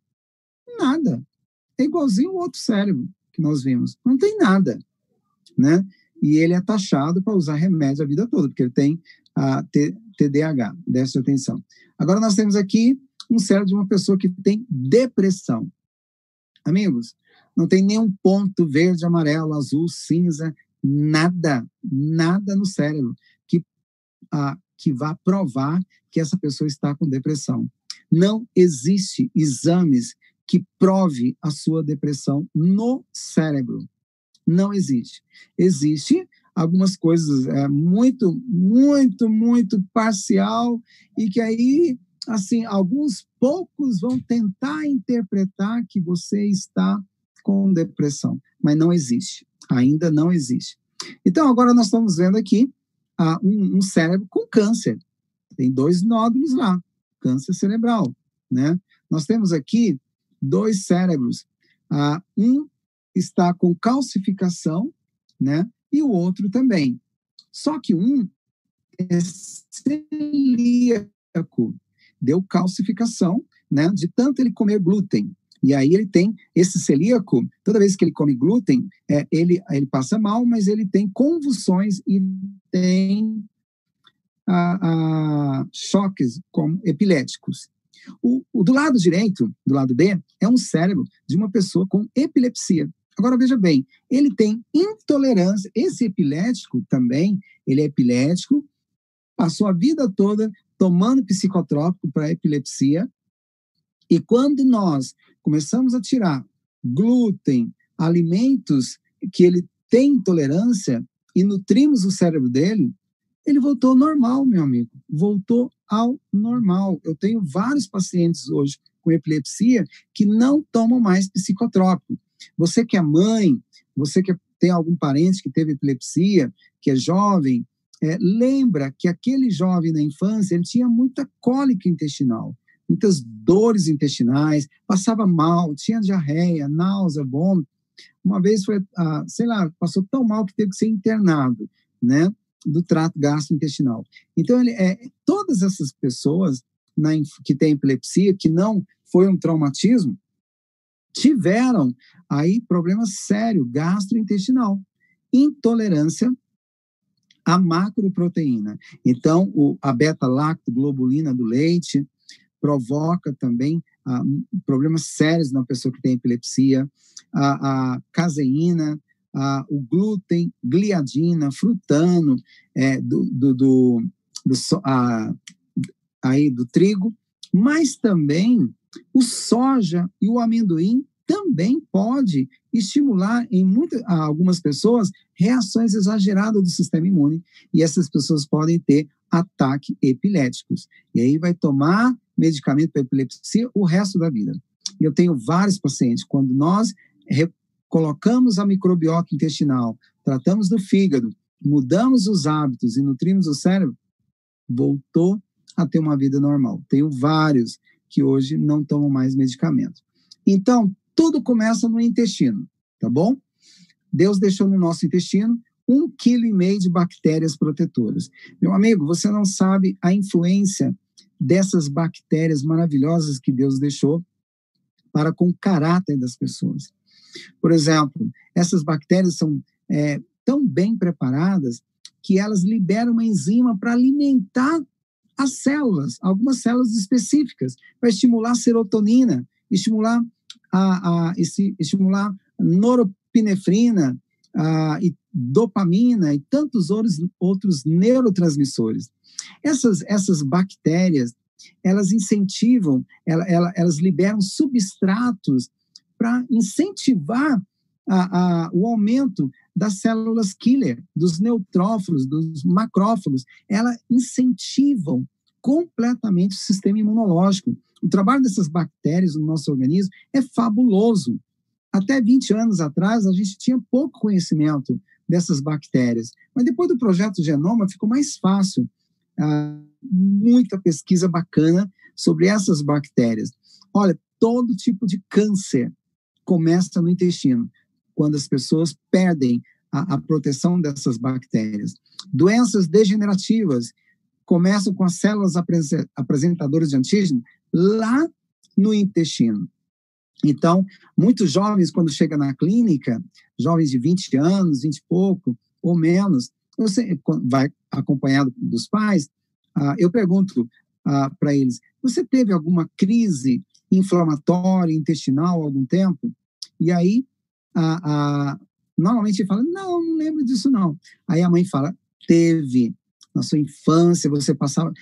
Nada. É igualzinho o outro cérebro que nós vimos. Não tem nada, né? E ele é taxado para usar remédio a vida toda, porque ele tem a TDAH, déficit de atenção. Agora nós temos aqui um cérebro de uma pessoa que tem depressão. Amigos, não tem nenhum ponto verde, amarelo, azul, cinza, nada, nada no cérebro que, ah, que vá provar que essa pessoa está com depressão. Não existe exames que prove a sua depressão no cérebro. Não existe. Existe algumas coisas é, muito, muito, muito parcial e que aí assim, alguns poucos vão tentar interpretar que você está com depressão, mas não existe, ainda não existe. Então, agora nós estamos vendo aqui ah, um, um, cérebro com câncer. Tem dois nódulos lá, câncer cerebral, né? Nós temos aqui dois cérebros. Ah, um está com calcificação, né? E o outro também. Só que um é celíaco, deu calcificação, né, de tanto ele comer glúten. E aí ele tem esse celíaco, toda vez que ele come glúten, é, ele, ele passa mal, mas ele tem convulsões e tem a, a choques como epiléticos. O, o, do lado direito, do lado B, é um cérebro de uma pessoa com epilepsia. Agora veja bem, ele tem intolerância. Esse epilético também, ele é epilético, passou a vida toda tomando psicotrópico para epilepsia. E quando nós começamos a tirar glúten, alimentos que ele tem intolerância e nutrimos o cérebro dele, ele voltou ao normal, meu amigo. Voltou ao normal. Eu tenho vários pacientes hoje com epilepsia que não tomam mais psicotrópico. Você que é mãe, você que tem algum parente que teve epilepsia, que é jovem, é, lembra que aquele jovem na infância ele tinha muita cólica intestinal, muitas dores intestinais, passava mal, tinha diarreia, náusea, vômito. Uma vez foi, ah, sei lá, passou tão mal que teve que ser internado, né, do trato gastrointestinal. Então, ele, é, todas essas pessoas na, que têm epilepsia, que não foi um traumatismo, tiveram aí problema sério gastrointestinal, intolerância a macroproteína. Então, o, a beta-lactoglobulina do leite provoca também ah, problemas sérios na pessoa que tem epilepsia. A, a caseína, ah, o glúten, gliadina, frutano, é, do, do, do, do ah, aí do trigo, mas também o soja e o amendoim também pode estimular em muitas, algumas pessoas reações exageradas do sistema imune e essas pessoas podem ter ataques epiléticos. E aí vai tomar medicamento para epilepsia o resto da vida. Eu tenho vários pacientes, quando nós colocamos a microbiota intestinal, tratamos do fígado, mudamos os hábitos e nutrimos o cérebro, voltou a ter uma vida normal. Tenho vários que hoje não tomam mais medicamento. Então, tudo começa no intestino, tá bom? Deus deixou no nosso intestino um quilo e meio de bactérias protetoras. Meu amigo, você não sabe a influência dessas bactérias maravilhosas que Deus deixou para com o caráter das pessoas. Por exemplo, essas bactérias são é, tão bem preparadas que elas liberam uma enzima para alimentar as células, algumas células específicas, para estimular a serotonina, estimular a, a esse, estimular noropinefrina a, e dopamina e tantos outros, outros neurotransmissores. Essas, essas bactérias, elas incentivam, ela, ela, elas liberam substratos para incentivar a, a, o aumento das células killer, dos neutrófilos, dos macrófagos, elas incentivam completamente o sistema imunológico. O trabalho dessas bactérias no nosso organismo é fabuloso. Até 20 anos atrás, a gente tinha pouco conhecimento dessas bactérias, mas depois do projeto Genoma ficou mais fácil. Ah, muita pesquisa bacana sobre essas bactérias. Olha, todo tipo de câncer começa no intestino quando as pessoas perdem a, a proteção dessas bactérias. Doenças degenerativas começam com as células apresentadoras de antígeno lá no intestino. Então, muitos jovens, quando chegam na clínica, jovens de 20 anos, 20 e pouco, ou menos, você vai acompanhado dos pais, ah, eu pergunto ah, para eles, você teve alguma crise inflamatória intestinal há algum tempo? E aí normalmente ele fala, não, não lembro disso não. Aí a mãe fala, teve. Na sua infância, você passava,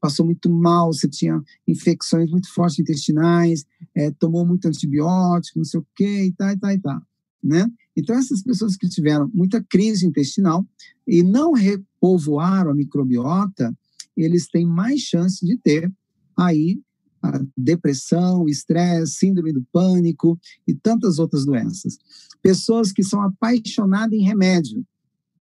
passou muito mal, você tinha infecções muito fortes intestinais, é, tomou muito antibiótico, não sei o quê, e tá, e tá, e tá. Né? Então, essas pessoas que tiveram muita crise intestinal e não repovoaram a microbiota, eles têm mais chance de ter aí a depressão, estresse, síndrome do pânico e tantas outras doenças. Pessoas que são apaixonadas em remédio.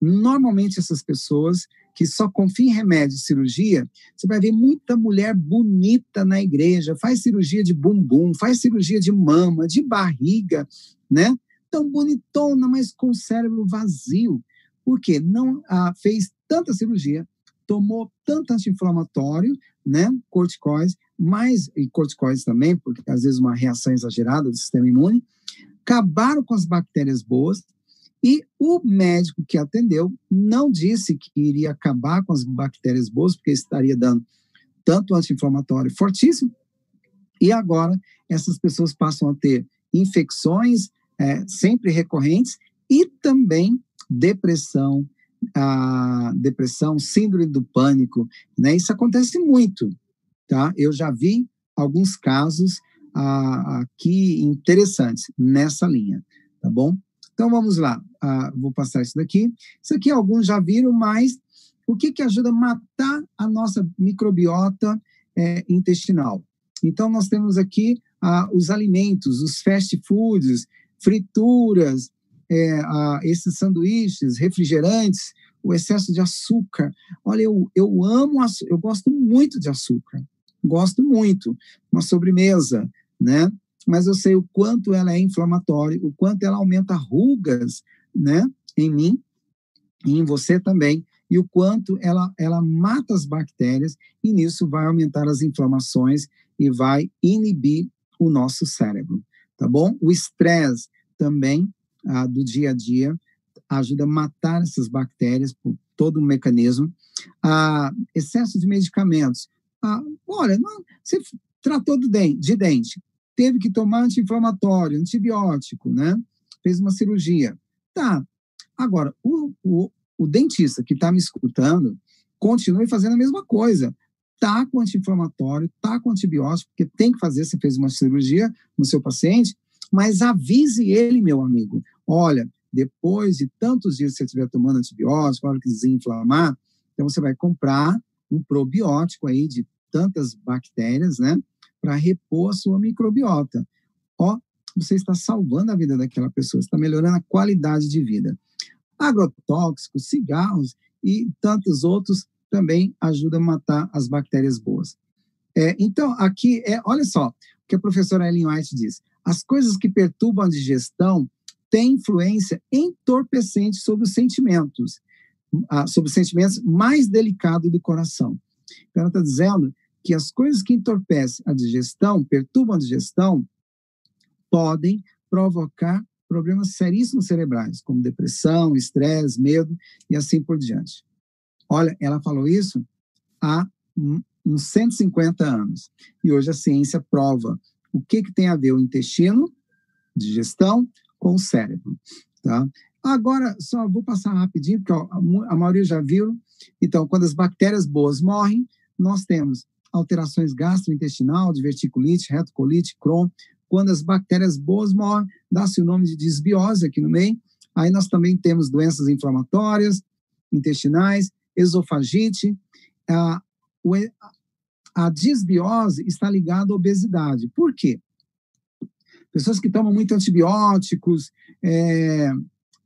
Normalmente, essas pessoas que só confiam em remédio e cirurgia, você vai ver muita mulher bonita na igreja, faz cirurgia de bumbum, faz cirurgia de mama, de barriga, né? Tão bonitona, mas com o cérebro vazio. Por quê? Não ah, fez tanta cirurgia, tomou tanto anti-inflamatório, né, corticóides, mais e corticóides também, porque às vezes uma reação exagerada do sistema imune, acabaram com as bactérias boas e o médico que atendeu não disse que iria acabar com as bactérias boas, porque estaria dando tanto anti-inflamatório fortíssimo, e agora essas pessoas passam a ter infecções é, sempre recorrentes e também depressão, a depressão, síndrome do pânico, né? Isso acontece muito, tá? Eu já vi alguns casos ah, aqui interessantes nessa linha, tá bom? Então vamos lá, ah, vou passar isso daqui. Isso aqui alguns já viram, mas o que que ajuda a matar a nossa microbiota é, intestinal? Então nós temos aqui ah, os alimentos, os fast foods, frituras, é, a, esses sanduíches, refrigerantes, o excesso de açúcar. Olha, eu, eu amo, eu gosto muito de açúcar, gosto muito. Uma sobremesa, né? Mas eu sei o quanto ela é inflamatória, o quanto ela aumenta rugas, né? Em mim e em você também, e o quanto ela, ela mata as bactérias, e nisso vai aumentar as inflamações e vai inibir o nosso cérebro, tá bom? O estresse também ah, do dia a dia, ajuda a matar essas bactérias por todo o mecanismo. Ah, excesso de medicamentos. Ah, olha, não, você tratou do dente, de dente, teve que tomar anti-inflamatório, antibiótico, né? Fez uma cirurgia. Tá. Agora, o, o, o dentista que está me escutando, continue fazendo a mesma coisa. Tá com anti-inflamatório, tá com antibiótico, porque tem que fazer, você fez uma cirurgia no seu paciente, mas avise ele, meu amigo. Olha, depois de tantos dias que você estiver tomando antibiótico, hora que desinflamar, então você vai comprar um probiótico aí de tantas bactérias, né, para repor a sua microbiota. Ó, você está salvando a vida daquela pessoa, está melhorando a qualidade de vida. Agrotóxicos, cigarros e tantos outros também ajudam a matar as bactérias boas. É, então, aqui, é, olha só o que a professora Ellen White diz. As coisas que perturbam a digestão têm influência entorpecente sobre os sentimentos, ah, sobre os sentimentos mais delicados do coração. Então, ela está dizendo que as coisas que entorpecem a digestão, perturbam a digestão, podem provocar problemas seríssimos cerebrais, como depressão, estresse, medo e assim por diante. Olha, ela falou isso há uns 150 anos. E hoje a ciência prova o que, que tem a ver o intestino, digestão, com o cérebro. Tá? Agora, só vou passar rapidinho, porque ó, a maioria já viu. Então, quando as bactérias boas morrem, nós temos alterações gastrointestinal, diverticulite, retocolite, Crohn. Quando as bactérias boas morrem, dá-se o nome de disbiose aqui no meio. Aí nós também temos doenças inflamatórias, intestinais, esofagite. A, a disbiose está ligada à obesidade. Por quê? Pessoas que tomam muito antibióticos é,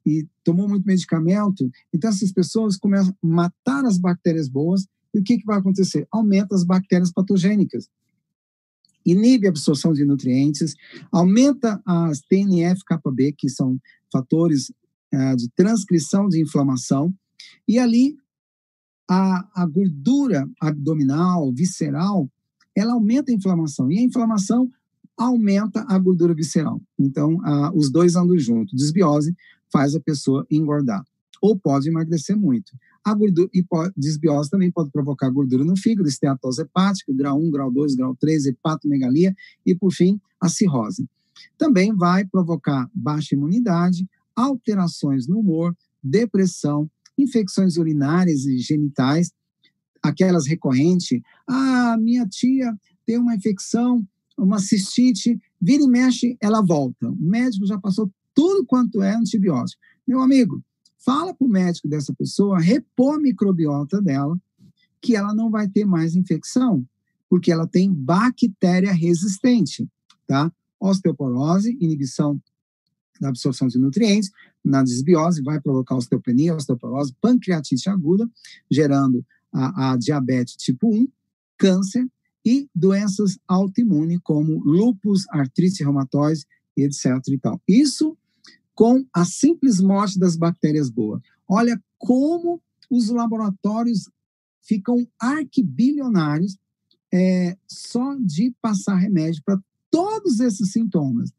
e tomam muito medicamento, então essas pessoas começam a matar as bactérias boas e o que, que vai acontecer? Aumenta as bactérias patogênicas, inibe a absorção de nutrientes, aumenta as TNF-κB, que são fatores uh, de transcrição de inflamação, e ali a, a gordura abdominal, visceral, ela aumenta a inflamação, e a inflamação aumenta a gordura visceral. Então, os dois andam juntos. Desbiose faz a pessoa engordar, ou pode emagrecer muito. A gordura, desbiose também pode provocar gordura no fígado, esteatose hepática, grau 1, grau 2, grau 3, hepatomegalia e, por fim, a cirrose. Também vai provocar baixa imunidade, alterações no humor, depressão, infecções urinárias e genitais, aquelas recorrentes. Ah, minha tia tem uma infecção, uma cistite, vira e mexe, ela volta. O médico já passou tudo quanto é antibiótico. Meu amigo, Fala para o médico dessa pessoa repor a microbiota dela, que ela não vai ter mais infecção, porque ela tem bactéria resistente, tá? Osteoporose, inibição da absorção de nutrientes, na desbiose vai provocar osteopenia, osteoporose, pancreatite aguda, gerando a, a diabetes tipo 1, câncer e doenças autoimunes como lúpus, artrite reumatoide, etc. E tal. Isso com a simples morte das bactérias boas. Olha como os laboratórios ficam arquibilionários é, só de passar remédio para todos esses sintomas.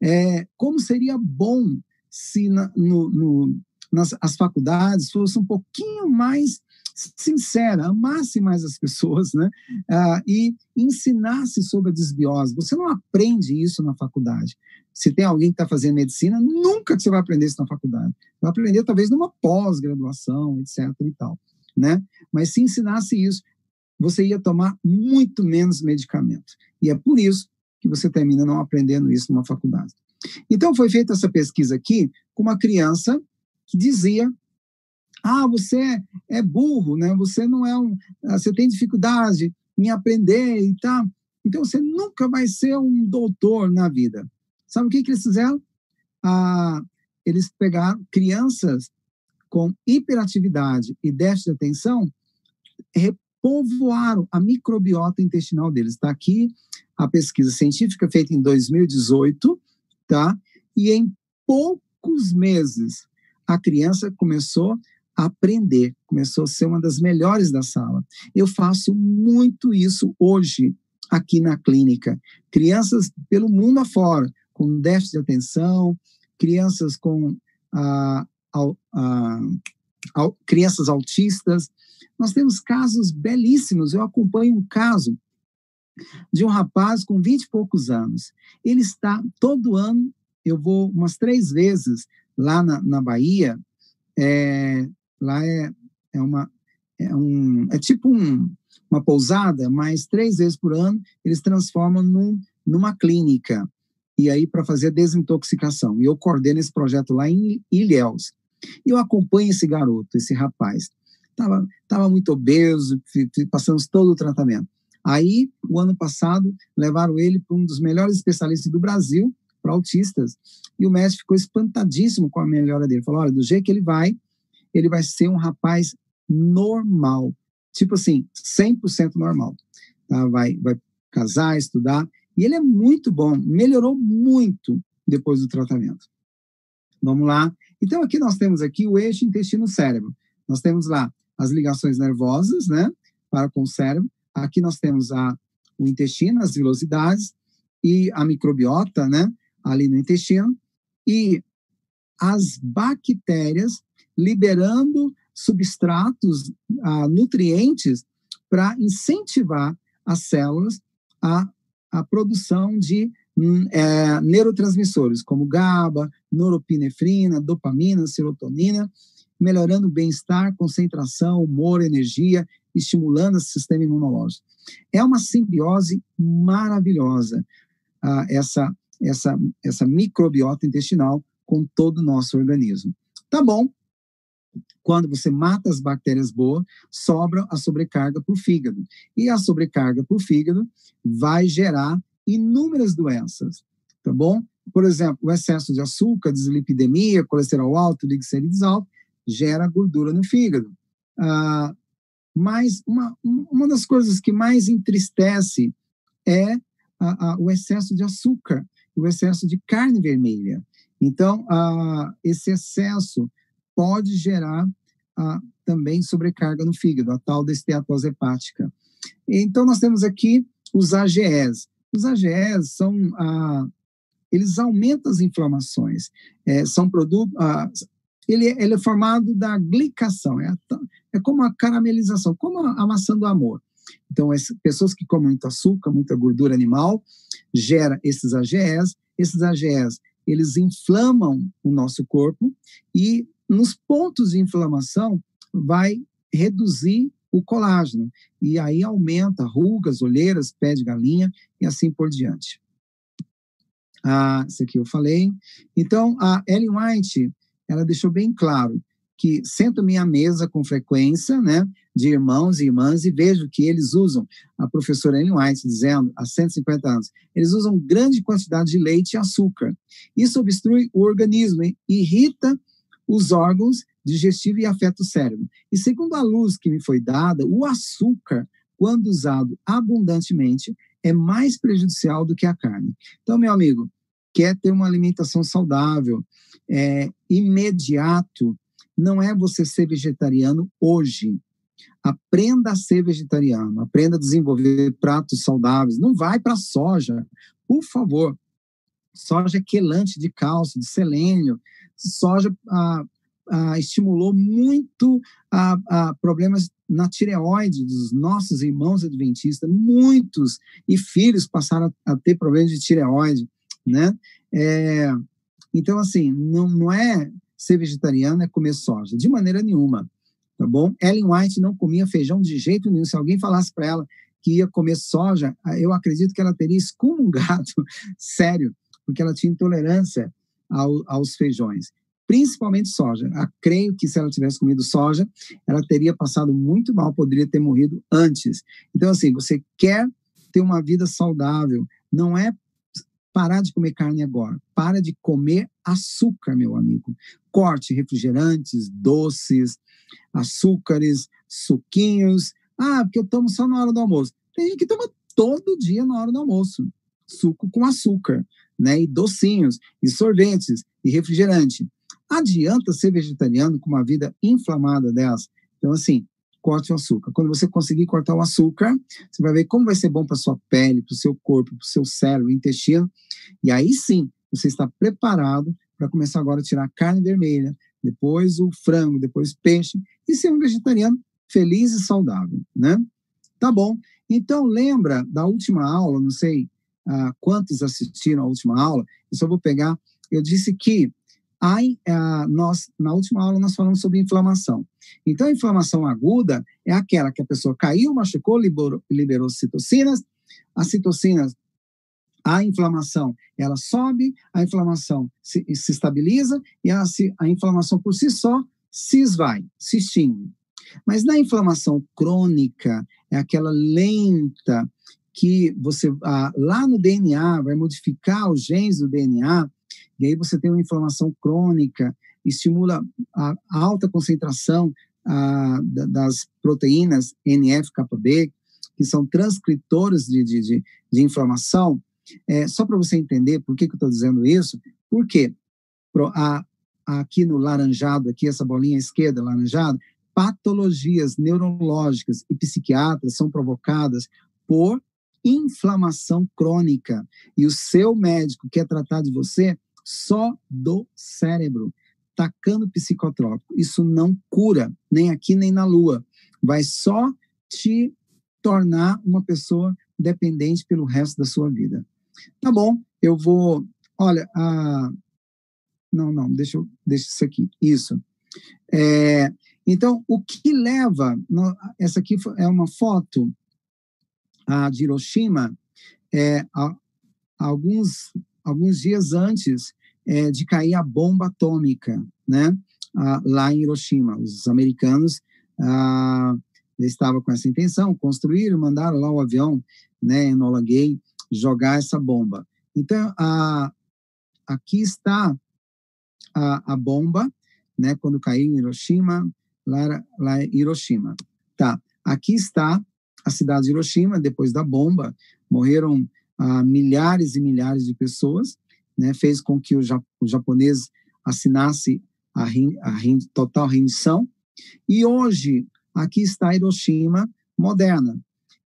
É, como seria bom se na, no, no, nas as faculdades fosse um pouquinho mais sincera, amasse mais as pessoas, né? Ah, e ensinasse sobre a desbiose. Você não aprende isso na faculdade. Se tem alguém que está fazendo medicina, nunca que você vai aprender isso na faculdade. Vai aprender talvez numa pós-graduação, etc. e tal, né? Mas se ensinasse isso, você ia tomar muito menos medicamento. E é por isso que você termina não aprendendo isso numa faculdade. Então, foi feita essa pesquisa aqui com uma criança que dizia ah, você é burro, né? Você não é um, ah, você tem dificuldade em aprender e tal. Então você nunca vai ser um doutor na vida. Sabe o que, que eles fizeram? Ah, eles pegaram crianças com hiperatividade e déficit de atenção, repovoaram a microbiota intestinal deles. Está aqui a pesquisa científica feita em 2018, tá? E em poucos meses a criança começou aprender, começou a ser uma das melhores da sala. Eu faço muito isso hoje aqui na clínica. Crianças pelo mundo afora, com déficit de atenção, crianças com ah, ah, ah, crianças autistas. Nós temos casos belíssimos. Eu acompanho um caso de um rapaz com 20 e poucos anos. Ele está todo ano, eu vou umas três vezes lá na, na Bahia, é, lá é, é uma é, um, é tipo um, uma pousada, mas três vezes por ano eles transformam num, numa clínica e aí para fazer desintoxicação. E eu coordeno esse projeto lá em Ilhéus. E eu acompanho esse garoto, esse rapaz. Tava, tava muito obeso, passamos todo o tratamento. Aí, o ano passado, levaram ele para um dos melhores especialistas do Brasil para autistas. E o médico ficou espantadíssimo com a melhora dele. Falou: olha, do jeito que ele vai, ele vai ser um rapaz normal. Tipo assim, 100% normal. Tá? Vai, vai casar, estudar. E ele é muito bom, melhorou muito depois do tratamento. Vamos lá. Então, aqui nós temos aqui o eixo intestino-cérebro. Nós temos lá as ligações nervosas, né, para com o cérebro. Aqui nós temos a, o intestino, as velocidades e a microbiota, né, ali no intestino. E as bactérias liberando substratos, ah, nutrientes, para incentivar as células a, a produção de hum, é, neurotransmissores, como GABA, noropinefrina, dopamina, serotonina, melhorando o bem-estar, concentração, humor, energia, estimulando o sistema imunológico. É uma simbiose maravilhosa, ah, essa, essa, essa microbiota intestinal com todo o nosso organismo. Tá bom, quando você mata as bactérias boas, sobra a sobrecarga para o fígado. E a sobrecarga para o fígado vai gerar inúmeras doenças, tá bom? Por exemplo, o excesso de açúcar, dislipidemia, colesterol alto, triglicéridos alto, gera gordura no fígado. Ah, mas uma, uma das coisas que mais entristece é a, a, o excesso de açúcar, o excesso de carne vermelha. Então, ah, esse excesso pode gerar ah, também sobrecarga no fígado, a tal da esteatose hepática. Então, nós temos aqui os AGEs. Os AGEs são, ah, eles aumentam as inflamações, é, são produtos, ah, ele, ele, é formado da glicação, é, é como a caramelização, como a, a maçã do amor. Então, as pessoas que comem muito açúcar, muita gordura animal, gera esses AGEs, esses AGEs, eles inflamam o nosso corpo e nos pontos de inflamação, vai reduzir o colágeno. E aí aumenta rugas, olheiras, pé de galinha e assim por diante. Ah, isso aqui eu falei. Então, a Ellen White, ela deixou bem claro que sento-me à mesa com frequência, né, de irmãos e irmãs, e vejo que eles usam, a professora Ellen White dizendo, há 150 anos, eles usam grande quantidade de leite e açúcar. Isso obstrui o organismo, irrita os órgãos digestivos e afeta o cérebro. E segundo a luz que me foi dada, o açúcar, quando usado abundantemente, é mais prejudicial do que a carne. Então, meu amigo, quer ter uma alimentação saudável, é, imediato, não é você ser vegetariano hoje. Aprenda a ser vegetariano, aprenda a desenvolver pratos saudáveis. Não vai para soja, por favor. Soja é quelante de cálcio, de selênio, soja estimulou muito problemas na tireoide dos nossos irmãos adventistas, muitos e filhos passaram a ter problemas de tireoide, né? É, então, assim, não, não é ser vegetariano é comer soja, de maneira nenhuma, tá bom? Ellen White não comia feijão de jeito nenhum. Se alguém falasse para ela que ia comer soja, eu acredito que ela teria excomungado, sério, porque ela tinha intolerância ao, aos feijões, principalmente soja. Eu creio que se ela tivesse comido soja, ela teria passado muito mal, poderia ter morrido antes. Então, assim, você quer ter uma vida saudável, não é parar de comer carne agora, para de comer açúcar, meu amigo. Corte refrigerantes, doces, açúcares, suquinhos. Ah, porque eu tomo só na hora do almoço. Tem gente que toma todo dia na hora do almoço, suco com açúcar né? E docinhos, e sorvetes, e refrigerante. Adianta ser vegetariano com uma vida inflamada dessa? Então, assim, corte o açúcar. Quando você conseguir cortar o açúcar, você vai ver como vai ser bom para sua pele, para o seu corpo, para o seu cérebro, intestino. E aí sim, você está preparado para começar agora a tirar carne vermelha, depois o frango, depois peixe, e ser um vegetariano feliz e saudável, né? Tá bom. Então, lembra da última aula, não sei, ah, quantos assistiram à última aula, eu só vou pegar. Eu disse que a, a, nós, na última aula, nós falamos sobre inflamação. Então, a inflamação aguda é aquela que a pessoa caiu, machucou, liberou, liberou citocinas, as citocinas, a inflamação, ela sobe, a inflamação se, se estabiliza e a, a inflamação por si só se esvai, se extingue. Mas na inflamação crônica, é aquela lenta que você, ah, lá no DNA, vai modificar os genes do DNA, e aí você tem uma inflamação crônica, estimula a alta concentração ah, das proteínas NF-κB, que são transcritores de, de, de, de inflamação. É, só para você entender por que, que eu estou dizendo isso, porque a, aqui no laranjado, aqui essa bolinha esquerda laranjada, patologias neurológicas e psiquiátricas são provocadas por inflamação crônica. E o seu médico quer tratar de você só do cérebro, tacando psicotrópico. Isso não cura, nem aqui nem na lua. Vai só te tornar uma pessoa dependente pelo resto da sua vida. Tá bom, eu vou. Olha, a. Não, não, deixa. Deixa isso aqui. Isso. É, então, o que leva. Essa aqui é uma foto a, de Hiroshima, é, a, alguns, alguns dias antes é, de cair a bomba atômica, né? lá em Hiroshima. Os americanos ah, estavam com essa intenção, construíram, mandaram lá o avião, né, Enola Gay, jogar essa bomba. Então, a, aqui está a, a bomba, né, quando caiu em Hiroshima, lá, lá em Hiroshima. Tá, aqui está a cidade de Hiroshima, depois da bomba, morreram ah, milhares e milhares de pessoas, né, fez com que o, o japonês assinasse a, a total rendição, e hoje aqui está Hiroshima moderna.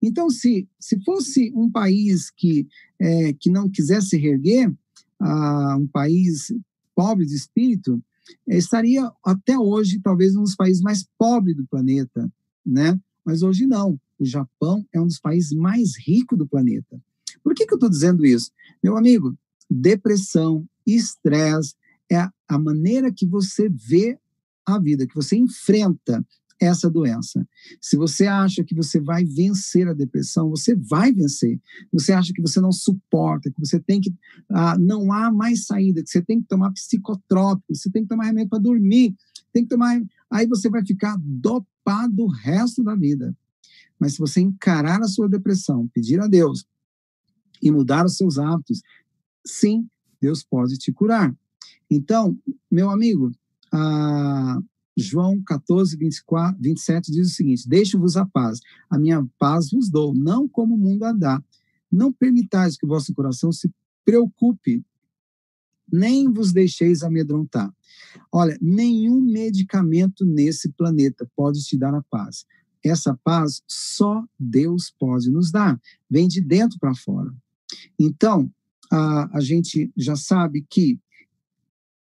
Então, se, se fosse um país que, é, que não quisesse reerguer, ah, um país pobre de espírito, estaria até hoje talvez um dos países mais pobres do planeta, né? Mas hoje não. O Japão é um dos países mais ricos do planeta. Por que, que eu estou dizendo isso? Meu amigo, depressão, estresse, é a maneira que você vê a vida, que você enfrenta essa doença. Se você acha que você vai vencer a depressão, você vai vencer. Você acha que você não suporta, que você tem que. Ah, não há mais saída, que você tem que tomar psicotrópico, você tem que tomar remédio para dormir, tem que tomar. Aí você vai ficar dopado o resto da vida. Mas se você encarar a sua depressão, pedir a Deus e mudar os seus hábitos, sim, Deus pode te curar. Então, meu amigo, João 14, 24, 27 diz o seguinte: Deixo-vos a paz, a minha paz vos dou, não como o mundo a dá. Não permitais que o vosso coração se preocupe, nem vos deixeis amedrontar. Olha, nenhum medicamento nesse planeta pode te dar a paz. Essa paz só Deus pode nos dar, vem de dentro para fora. Então, a, a gente já sabe que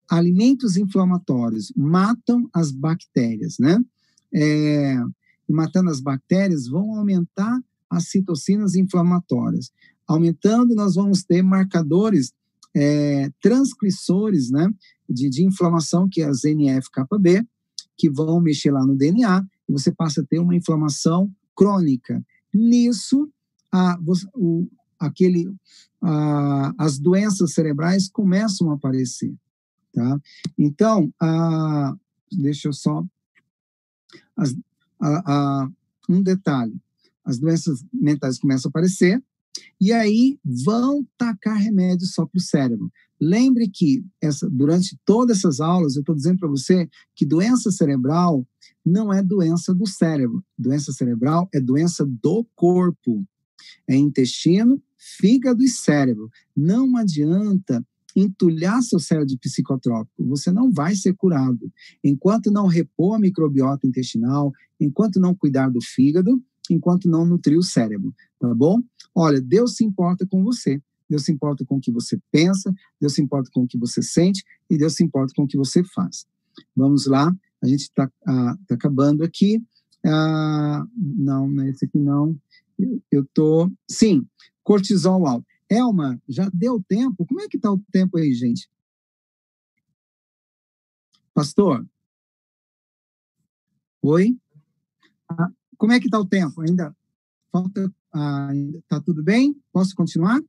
alimentos inflamatórios matam as bactérias, né? É, e matando as bactérias, vão aumentar as citocinas inflamatórias. Aumentando, nós vamos ter marcadores é, né, de, de, inflamação, que é as NF-κB, que vão mexer lá no DNA, você passa a ter uma inflamação crônica. Nisso, a, o, aquele, a, as doenças cerebrais começam a aparecer. Tá? Então, a, deixa eu só. As, um detalhe: as doenças mentais começam a aparecer, e aí vão tacar remédio só para o cérebro. Lembre que essa, durante todas essas aulas eu estou dizendo para você que doença cerebral não é doença do cérebro. Doença cerebral é doença do corpo. É intestino, fígado e cérebro. Não adianta entulhar seu cérebro de psicotrópico, você não vai ser curado. Enquanto não repor a microbiota intestinal, enquanto não cuidar do fígado, enquanto não nutrir o cérebro, tá bom? Olha, Deus se importa com você. Deus se importa com o que você pensa, Deus se importa com o que você sente e Deus se importa com o que você faz. Vamos lá, a gente está ah, tá acabando aqui. Ah, não, não é esse aqui não. Eu estou. Sim, cortisol alto. Elma, já deu tempo? Como é que está o tempo aí, gente? Pastor? Oi? Ah, como é que está o tempo? Ainda falta. Ah, tá tudo bem? Posso continuar?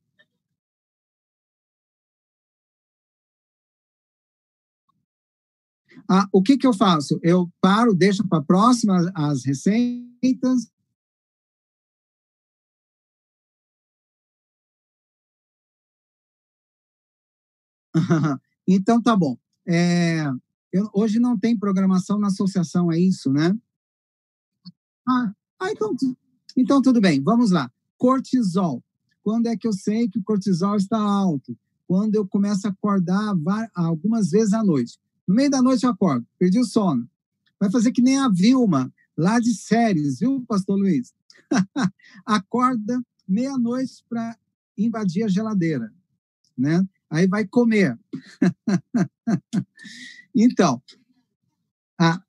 Ah, o que, que eu faço? Eu paro, deixo para próxima as receitas. então, tá bom. É, eu, hoje não tem programação na associação, é isso, né? Ah, ah então, então tudo bem, vamos lá. Cortisol. Quando é que eu sei que o cortisol está alto? Quando eu começo a acordar algumas vezes à noite. No meio da noite eu acordo, perdi o sono. Vai fazer que nem a Vilma, lá de séries, viu, pastor Luiz? Acorda meia-noite para invadir a geladeira, né? Aí vai comer. então, a,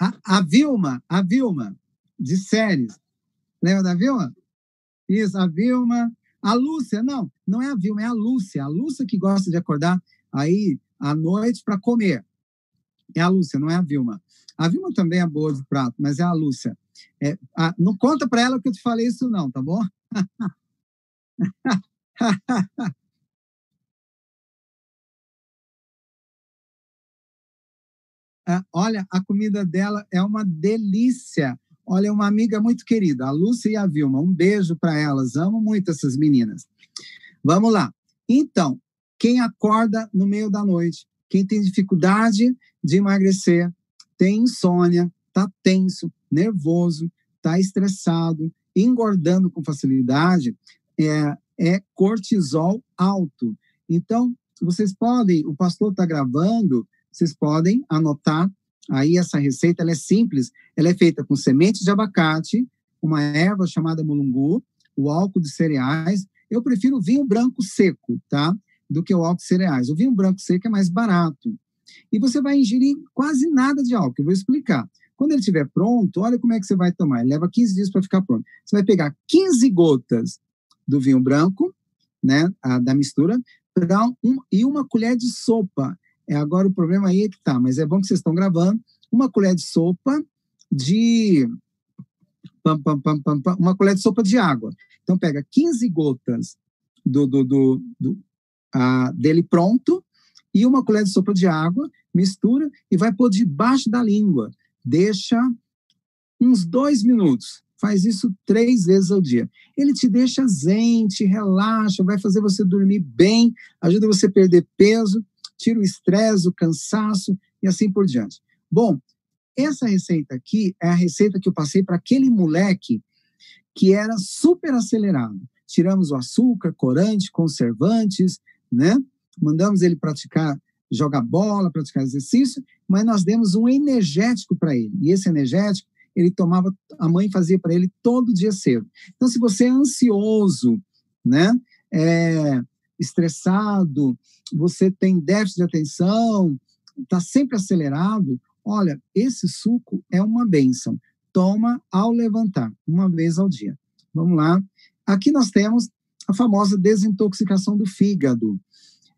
a, a Vilma, a Vilma, de séries, lembra da Vilma? Isso, a Vilma, a Lúcia, não, não é a Vilma, é a Lúcia, a Lúcia que gosta de acordar aí à noite para comer. É a Lúcia, não é a Vilma. A Vilma também é boa de prato, mas é a Lúcia. É, a, não conta para ela que eu te falei isso, não, tá bom? Ah, olha, a comida dela é uma delícia. Olha, é uma amiga muito querida, a Lúcia e a Vilma. Um beijo para elas. Amo muito essas meninas. Vamos lá. Então, quem acorda no meio da noite, quem tem dificuldade de emagrecer, tem insônia, está tenso, nervoso, está estressado, engordando com facilidade, é, é cortisol alto. Então, vocês podem, o pastor está gravando, vocês podem anotar aí essa receita, ela é simples, ela é feita com sementes de abacate, uma erva chamada mulungu, o álcool de cereais. Eu prefiro vinho branco seco, tá? Do que o álcool cereais. O vinho branco seco é mais barato. E você vai ingerir quase nada de álcool. Eu vou explicar. Quando ele estiver pronto, olha como é que você vai tomar. Ele leva 15 dias para ficar pronto. Você vai pegar 15 gotas do vinho branco, né, a, da mistura, um, e uma colher de sopa. É agora o problema aí é que tá, mas é bom que vocês estão gravando. Uma colher de sopa de pam, pam, pam, pam, uma colher de sopa de água. Então pega 15 gotas do, do, do, do ah, dele pronto e uma colher de sopa de água, mistura e vai pôr debaixo da língua. Deixa uns dois minutos. Faz isso três vezes ao dia. Ele te deixa zen, te relaxa, vai fazer você dormir bem, ajuda você a perder peso, tira o estresse, o cansaço e assim por diante. Bom, essa receita aqui é a receita que eu passei para aquele moleque que era super acelerado. Tiramos o açúcar, corante, conservantes, né? Mandamos ele praticar, jogar bola, praticar exercício, mas nós demos um energético para ele. E esse energético, ele tomava, a mãe fazia para ele todo dia cedo. Então, se você é ansioso, né? É, estressado, você tem déficit de atenção, está sempre acelerado, olha, esse suco é uma benção. Toma ao levantar, uma vez ao dia. Vamos lá. Aqui nós temos a famosa desintoxicação do fígado.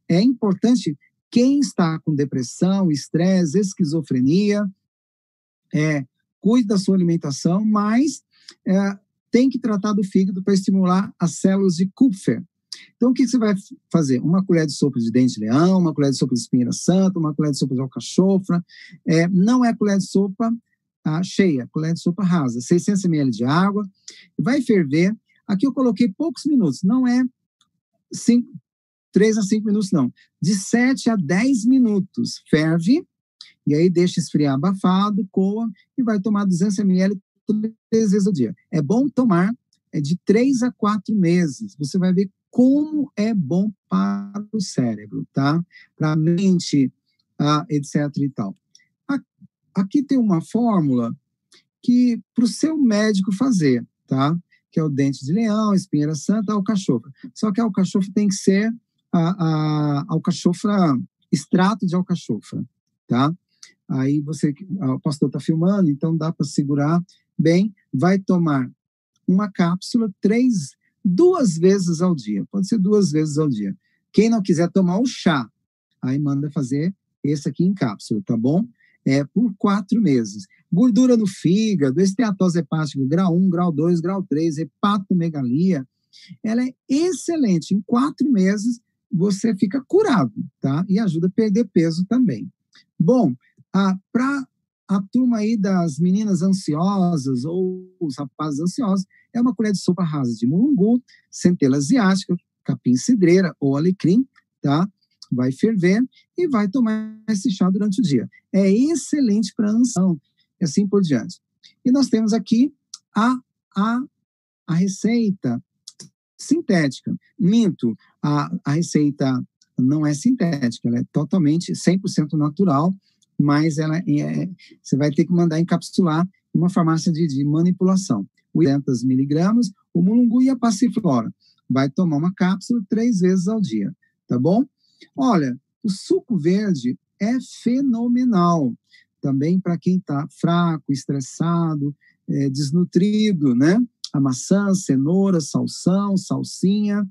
É importante quem está com depressão, estresse, esquizofrenia, é, cuide da sua alimentação, mas é, tem que tratar do fígado para estimular as células de Kupfer. Então, o que você vai fazer? Uma colher de sopa de dente de leão, uma colher de sopa de espinheira santa, uma colher de sopa de alcachofra. É, não é colher de sopa ah, cheia, colher de sopa rasa, 600 ml de água. Vai ferver Aqui eu coloquei poucos minutos, não é cinco, 3 a 5 minutos, não. De 7 a 10 minutos. Ferve, e aí deixa esfriar abafado, coa, e vai tomar 200 ml três vezes ao dia. É bom tomar é de 3 a 4 meses. Você vai ver como é bom para o cérebro, tá? Para a mente, ah, etc e tal. Aqui tem uma fórmula que para o seu médico fazer, tá? Que é o dente de leão, espinheira santa, alcachofra. Só que a alcachofra tem que ser a, a alcachofra, extrato de alcachofra, tá? Aí você, o pastor está filmando, então dá para segurar bem. Vai tomar uma cápsula três, duas vezes ao dia. Pode ser duas vezes ao dia. Quem não quiser tomar o chá, aí manda fazer esse aqui em cápsula, tá bom? É por quatro meses. Gordura no fígado, esteatose hepática, grau 1, grau 2, grau 3, hepatomegalia, ela é excelente. Em quatro meses, você fica curado, tá? E ajuda a perder peso também. Bom, para a turma aí das meninas ansiosas ou os rapazes ansiosos, é uma colher de sopa rasa de mulungu, centela asiática, capim cidreira ou alecrim, tá? Vai ferver e vai tomar esse chá durante o dia. É excelente para ansião e assim por diante. E nós temos aqui a, a, a receita sintética. Minto, a, a receita não é sintética, ela é totalmente 100% natural, mas ela é, você vai ter que mandar encapsular uma farmácia de, de manipulação. 200 miligramas, o mulungu e a passiflora. Vai tomar uma cápsula três vezes ao dia, tá bom? Olha, o suco verde é fenomenal também para quem está fraco, estressado, é, desnutrido, né? A maçã, cenoura, salsão, salsinha,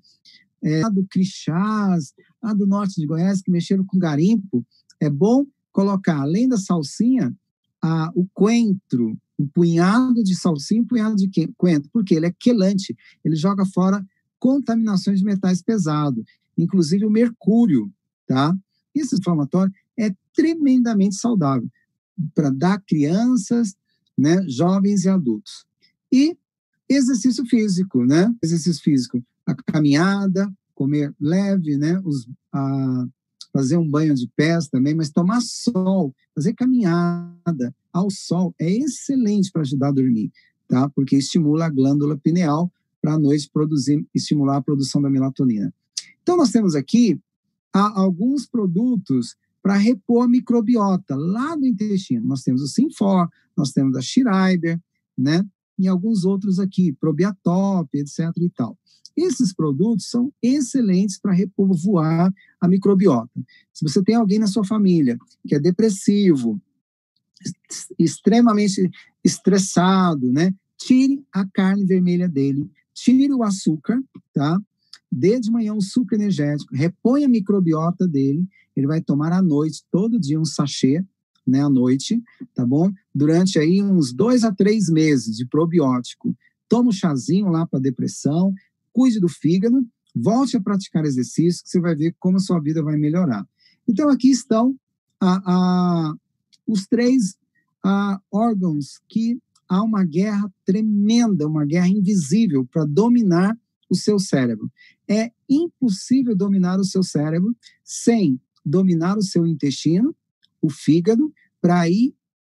é, do crixás, lá do norte de Goiás, que mexeram com garimpo, é bom colocar, além da salsinha, a, o coentro, um punhado de salsinha um punhado de coentro, porque ele é quelante, ele joga fora contaminações de metais pesados, inclusive o mercúrio, tá? Esse inflamatório é tremendamente saudável para dar crianças, né, jovens e adultos. E exercício físico, né? Exercício físico, a caminhada, comer leve, né? Os, a, fazer um banho de pés também, mas tomar sol, fazer caminhada ao sol é excelente para ajudar a dormir, tá? Porque estimula a glândula pineal para a noite produzir, estimular a produção da melatonina. Então nós temos aqui alguns produtos para repor a microbiota lá no intestino. Nós temos o Sinfor, nós temos a Schreiber, né? E alguns outros aqui, Probiatop, etc e tal. Esses produtos são excelentes para repovoar a microbiota. Se você tem alguém na sua família que é depressivo, extremamente estressado, né? Tire a carne vermelha dele, tire o açúcar, tá? Dê de manhã um suco energético, repõe a microbiota dele, ele vai tomar à noite, todo dia um sachê, né, à noite, tá bom? Durante aí uns dois a três meses de probiótico. Toma um chazinho lá para depressão, cuide do fígado, volte a praticar exercício, que você vai ver como a sua vida vai melhorar. Então, aqui estão a, a, os três a, órgãos que há uma guerra tremenda, uma guerra invisível para dominar o seu cérebro. É impossível dominar o seu cérebro sem dominar o seu intestino, o fígado, para aí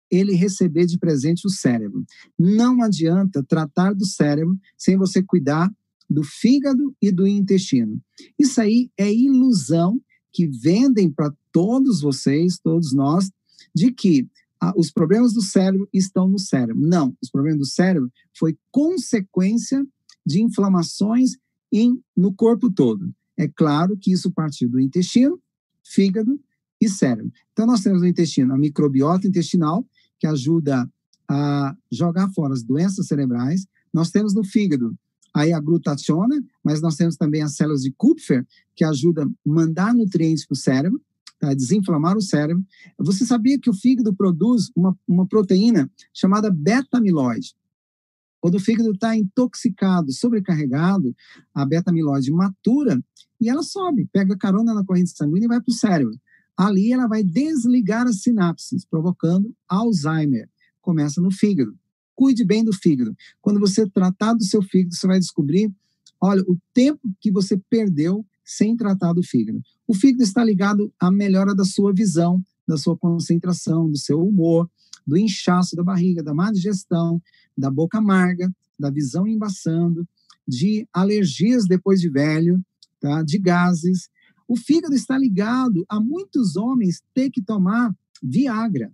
ele receber de presente o cérebro. Não adianta tratar do cérebro sem você cuidar do fígado e do intestino. Isso aí é ilusão que vendem para todos vocês, todos nós, de que ah, os problemas do cérebro estão no cérebro. Não, os problemas do cérebro foi consequência de inflamações em, no corpo todo. É claro que isso partiu do intestino, fígado e cérebro. Então, nós temos no intestino a microbiota intestinal, que ajuda a jogar fora as doenças cerebrais. Nós temos no fígado aí a glutationa, mas nós temos também as células de Kupfer, que ajudam a mandar nutrientes para o cérebro, tá? desinflamar o cérebro. Você sabia que o fígado produz uma, uma proteína chamada beta-amiloide? Quando o fígado está intoxicado, sobrecarregado, a beta-amiloide matura e ela sobe, pega carona na corrente sanguínea e vai para o cérebro. Ali ela vai desligar as sinapses, provocando Alzheimer. Começa no fígado cuide bem do fígado. Quando você tratar do seu fígado, você vai descobrir, olha, o tempo que você perdeu sem tratar do fígado. O fígado está ligado à melhora da sua visão, da sua concentração, do seu humor, do inchaço da barriga, da má digestão, da boca amarga, da visão embaçando, de alergias depois de velho, tá? de gases. O fígado está ligado a muitos homens ter que tomar Viagra.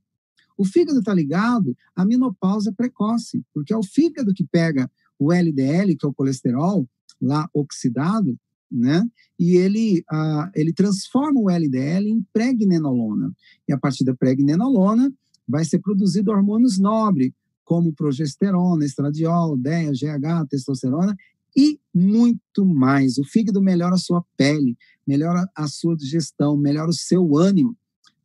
O fígado está ligado à menopausa precoce, porque é o fígado que pega o LDL, que é o colesterol, lá oxidado, né? E ele, ah, ele transforma o LDL em pregnenolona. E a partir da pregnenolona vai ser produzido hormônios nobres, como progesterona, estradiol, DEA, GH, testosterona e muito mais. O fígado melhora a sua pele, melhora a sua digestão, melhora o seu ânimo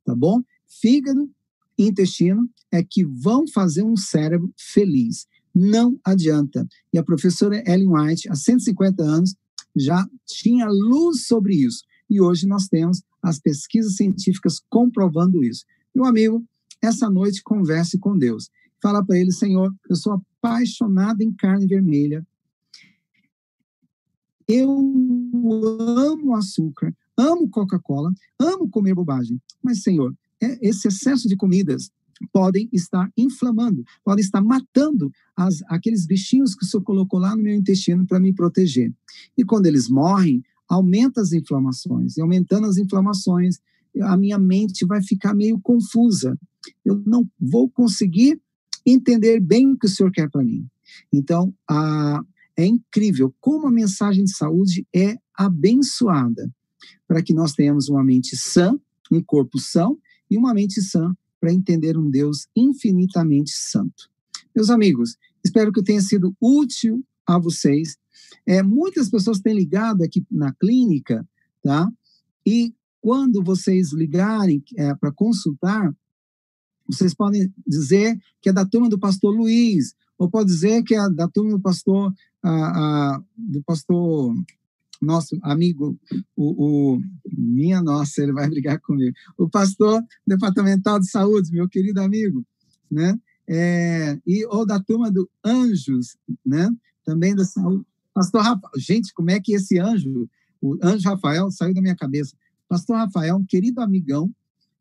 tá bom? Fígado e intestino é que vão fazer um cérebro feliz. Não adianta. E a professora Ellen White, há 150 anos, já tinha luz sobre isso. E hoje nós temos as pesquisas científicas comprovando isso. Meu amigo, essa noite converse com Deus. Fala para ele, Senhor, eu sou apaixonado em carne vermelha. Eu amo açúcar, amo Coca-Cola, amo comer bobagem. Mas, Senhor, é, esse excesso de comidas podem estar inflamando, podem estar matando as, aqueles bichinhos que o Senhor colocou lá no meu intestino para me proteger. E quando eles morrem, aumenta as inflamações. E aumentando as inflamações, a minha mente vai ficar meio confusa. Eu não vou conseguir entender bem o que o Senhor quer para mim. Então, a, é incrível como a mensagem de saúde é abençoada para que nós tenhamos uma mente sã, um corpo são e uma mente sã para entender um Deus infinitamente santo. Meus amigos, espero que tenha sido útil a vocês. É, muitas pessoas têm ligado aqui na clínica, tá? E quando vocês ligarem é, para consultar, vocês podem dizer que é da turma do pastor Luiz, ou pode dizer que é da turma do pastor, a, a, do pastor nosso amigo, o, o, minha nossa, ele vai brigar comigo, o pastor departamental de saúde, meu querido amigo, né? É, e ou da turma do Anjos, né? Também da saúde. Pastor Rafael, gente, como é que esse anjo, o anjo Rafael, saiu da minha cabeça. Pastor Rafael, um querido amigão.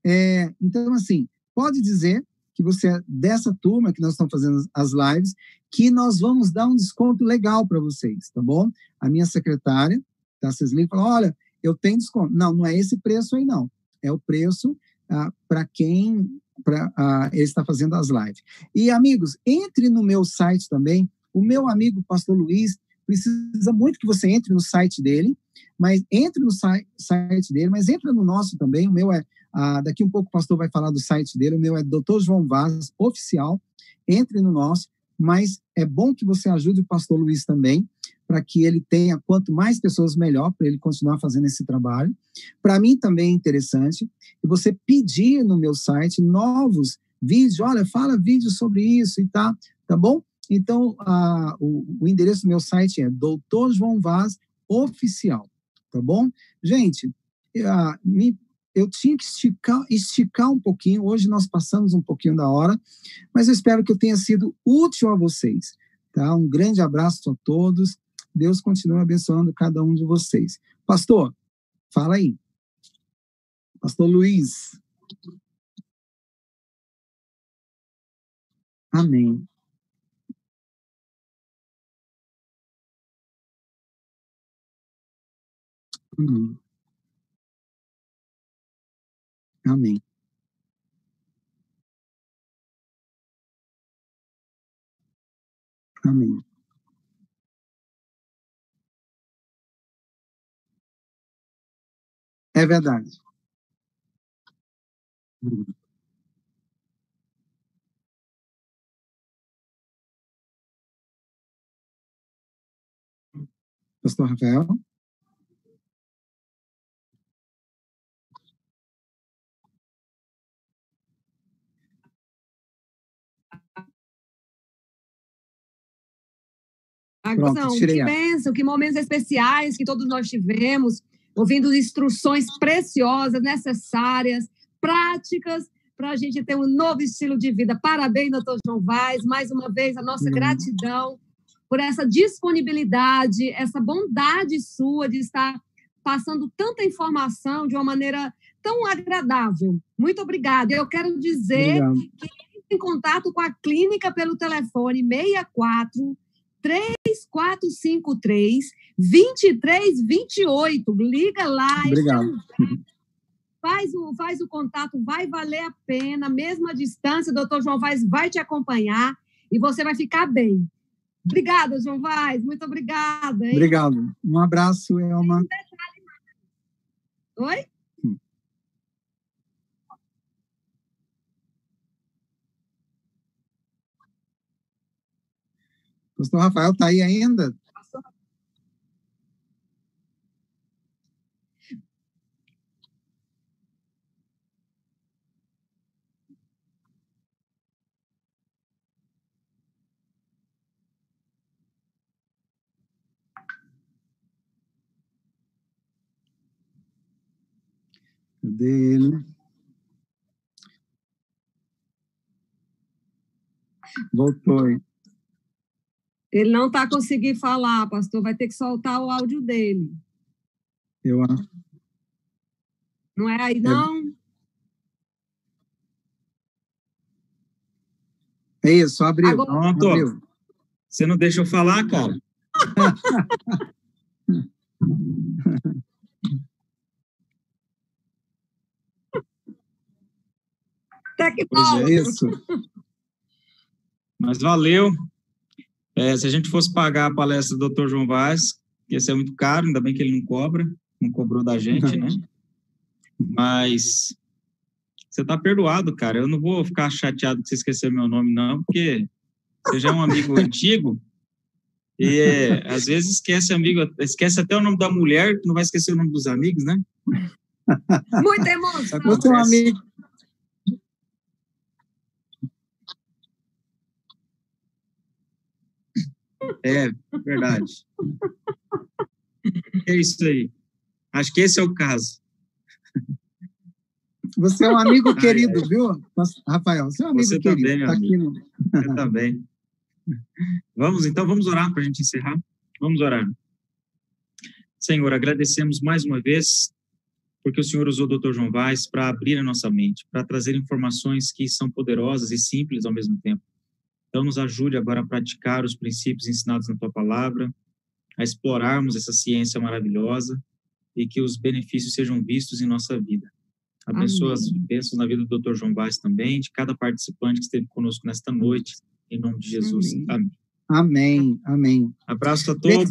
É, então, assim, pode dizer que você é dessa turma que nós estamos fazendo as lives, que nós vamos dar um desconto legal para vocês, tá bom? A minha secretária, tá, Cesli, falou, olha, eu tenho desconto. Não, não é esse preço aí, não. É o preço ah, para quem pra, ah, ele está fazendo as lives. E, amigos, entre no meu site também. O meu amigo, pastor Luiz, precisa muito que você entre no site dele, mas entre no site dele, mas entra no nosso também. O meu é ah, daqui um pouco o pastor vai falar do site dele, o meu é Dr. João Vaz, oficial. Entre no nosso, mas é bom que você ajude o pastor Luiz também, para que ele tenha quanto mais pessoas melhor para ele continuar fazendo esse trabalho. Para mim também é interessante você pedir no meu site novos vídeos, olha, fala vídeo sobre isso e tá, tá bom? Então, ah, o, o endereço do meu site é Dr. João Vaz Oficial, tá bom? Gente, ah, me eu tinha que esticar, esticar um pouquinho. Hoje nós passamos um pouquinho da hora, mas eu espero que eu tenha sido útil a vocês. Tá? Um grande abraço a todos. Deus continue abençoando cada um de vocês. Pastor, fala aí. Pastor Luiz. Amém. Amém. Amém. Amém. É verdade. Uhum. Pastor Rafael? Pronto, que bênção, que momentos especiais que todos nós tivemos, ouvindo instruções preciosas, necessárias, práticas, para a gente ter um novo estilo de vida. Parabéns, doutor João Vaz, mais uma vez a nossa gratidão por essa disponibilidade, essa bondade sua de estar passando tanta informação de uma maneira tão agradável. Muito obrigada. Eu quero dizer Obrigado. que em contato com a clínica pelo telefone 64 3453 2328. Liga lá. Obrigado. Faz o, faz o contato, vai valer a pena, mesmo a distância, o doutor João Vaz vai te acompanhar e você vai ficar bem. Obrigada, João Vaz, muito obrigada. Hein? Obrigado. Um abraço, Elma. Oi? Pastor Rafael está aí ainda? Cadê ele? Voltou, hein? Ele não está conseguindo falar, pastor. Vai ter que soltar o áudio dele. Eu Não é aí, não? É isso, abriu. Agora... Pronto. Abriu. Você não deixa eu falar, cara? Tecnólogo. É isso. Mas valeu. É, se a gente fosse pagar a palestra do Dr. João Vaz, ia ser muito caro, ainda bem que ele não cobra, não cobrou da gente, né? Mas você tá perdoado, cara. Eu não vou ficar chateado que você esqueceu meu nome, não, porque você já é um amigo antigo e é, às vezes esquece amigo, esquece até o nome da mulher, não vai esquecer o nome dos amigos, né? Muita emoção. Você é um amigo, É, verdade. É isso aí. Acho que esse é o caso. Você é um amigo querido, viu, Rafael? Você é um amigo você querido. Também, tá aqui no... Eu também. Vamos, então, vamos orar para a gente encerrar? Vamos orar. Senhor, agradecemos mais uma vez porque o Senhor usou o Dr. João Vaz para abrir a nossa mente, para trazer informações que são poderosas e simples ao mesmo tempo. Então, nos ajude agora a praticar os princípios ensinados na tua palavra, a explorarmos essa ciência maravilhosa e que os benefícios sejam vistos em nossa vida. Abençoa as bênçãos na vida do Dr. João Vaz também, de cada participante que esteve conosco nesta noite, em nome de Jesus. Amém. Amém. Amém. Abraço a todos.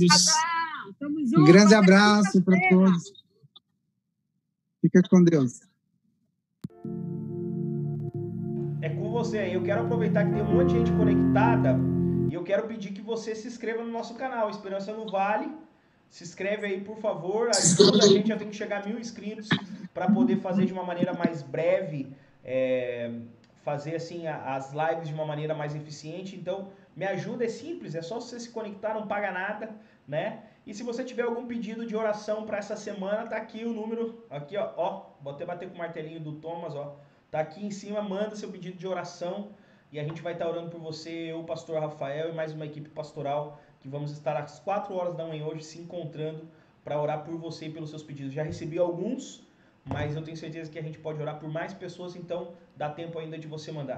Um grande abraço para todos. Fica com Deus você aí. Eu quero aproveitar que tem um monte de gente conectada e eu quero pedir que você se inscreva no nosso canal, Esperança no Vale. Se inscreve aí, por favor. Ajuda a gente, já tem que chegar a mil inscritos para poder fazer de uma maneira mais breve, é, fazer assim as lives de uma maneira mais eficiente. Então, me ajuda, é simples, é só você se conectar, não paga nada, né? E se você tiver algum pedido de oração para essa semana, tá aqui o número, aqui ó, ó, vou até bater com o martelinho do Thomas, ó. Tá aqui em cima, manda seu pedido de oração e a gente vai estar orando por você, eu, o pastor Rafael e mais uma equipe pastoral que vamos estar às 4 horas da manhã hoje se encontrando para orar por você e pelos seus pedidos. Já recebi alguns, mas eu tenho certeza que a gente pode orar por mais pessoas, então dá tempo ainda de você mandar.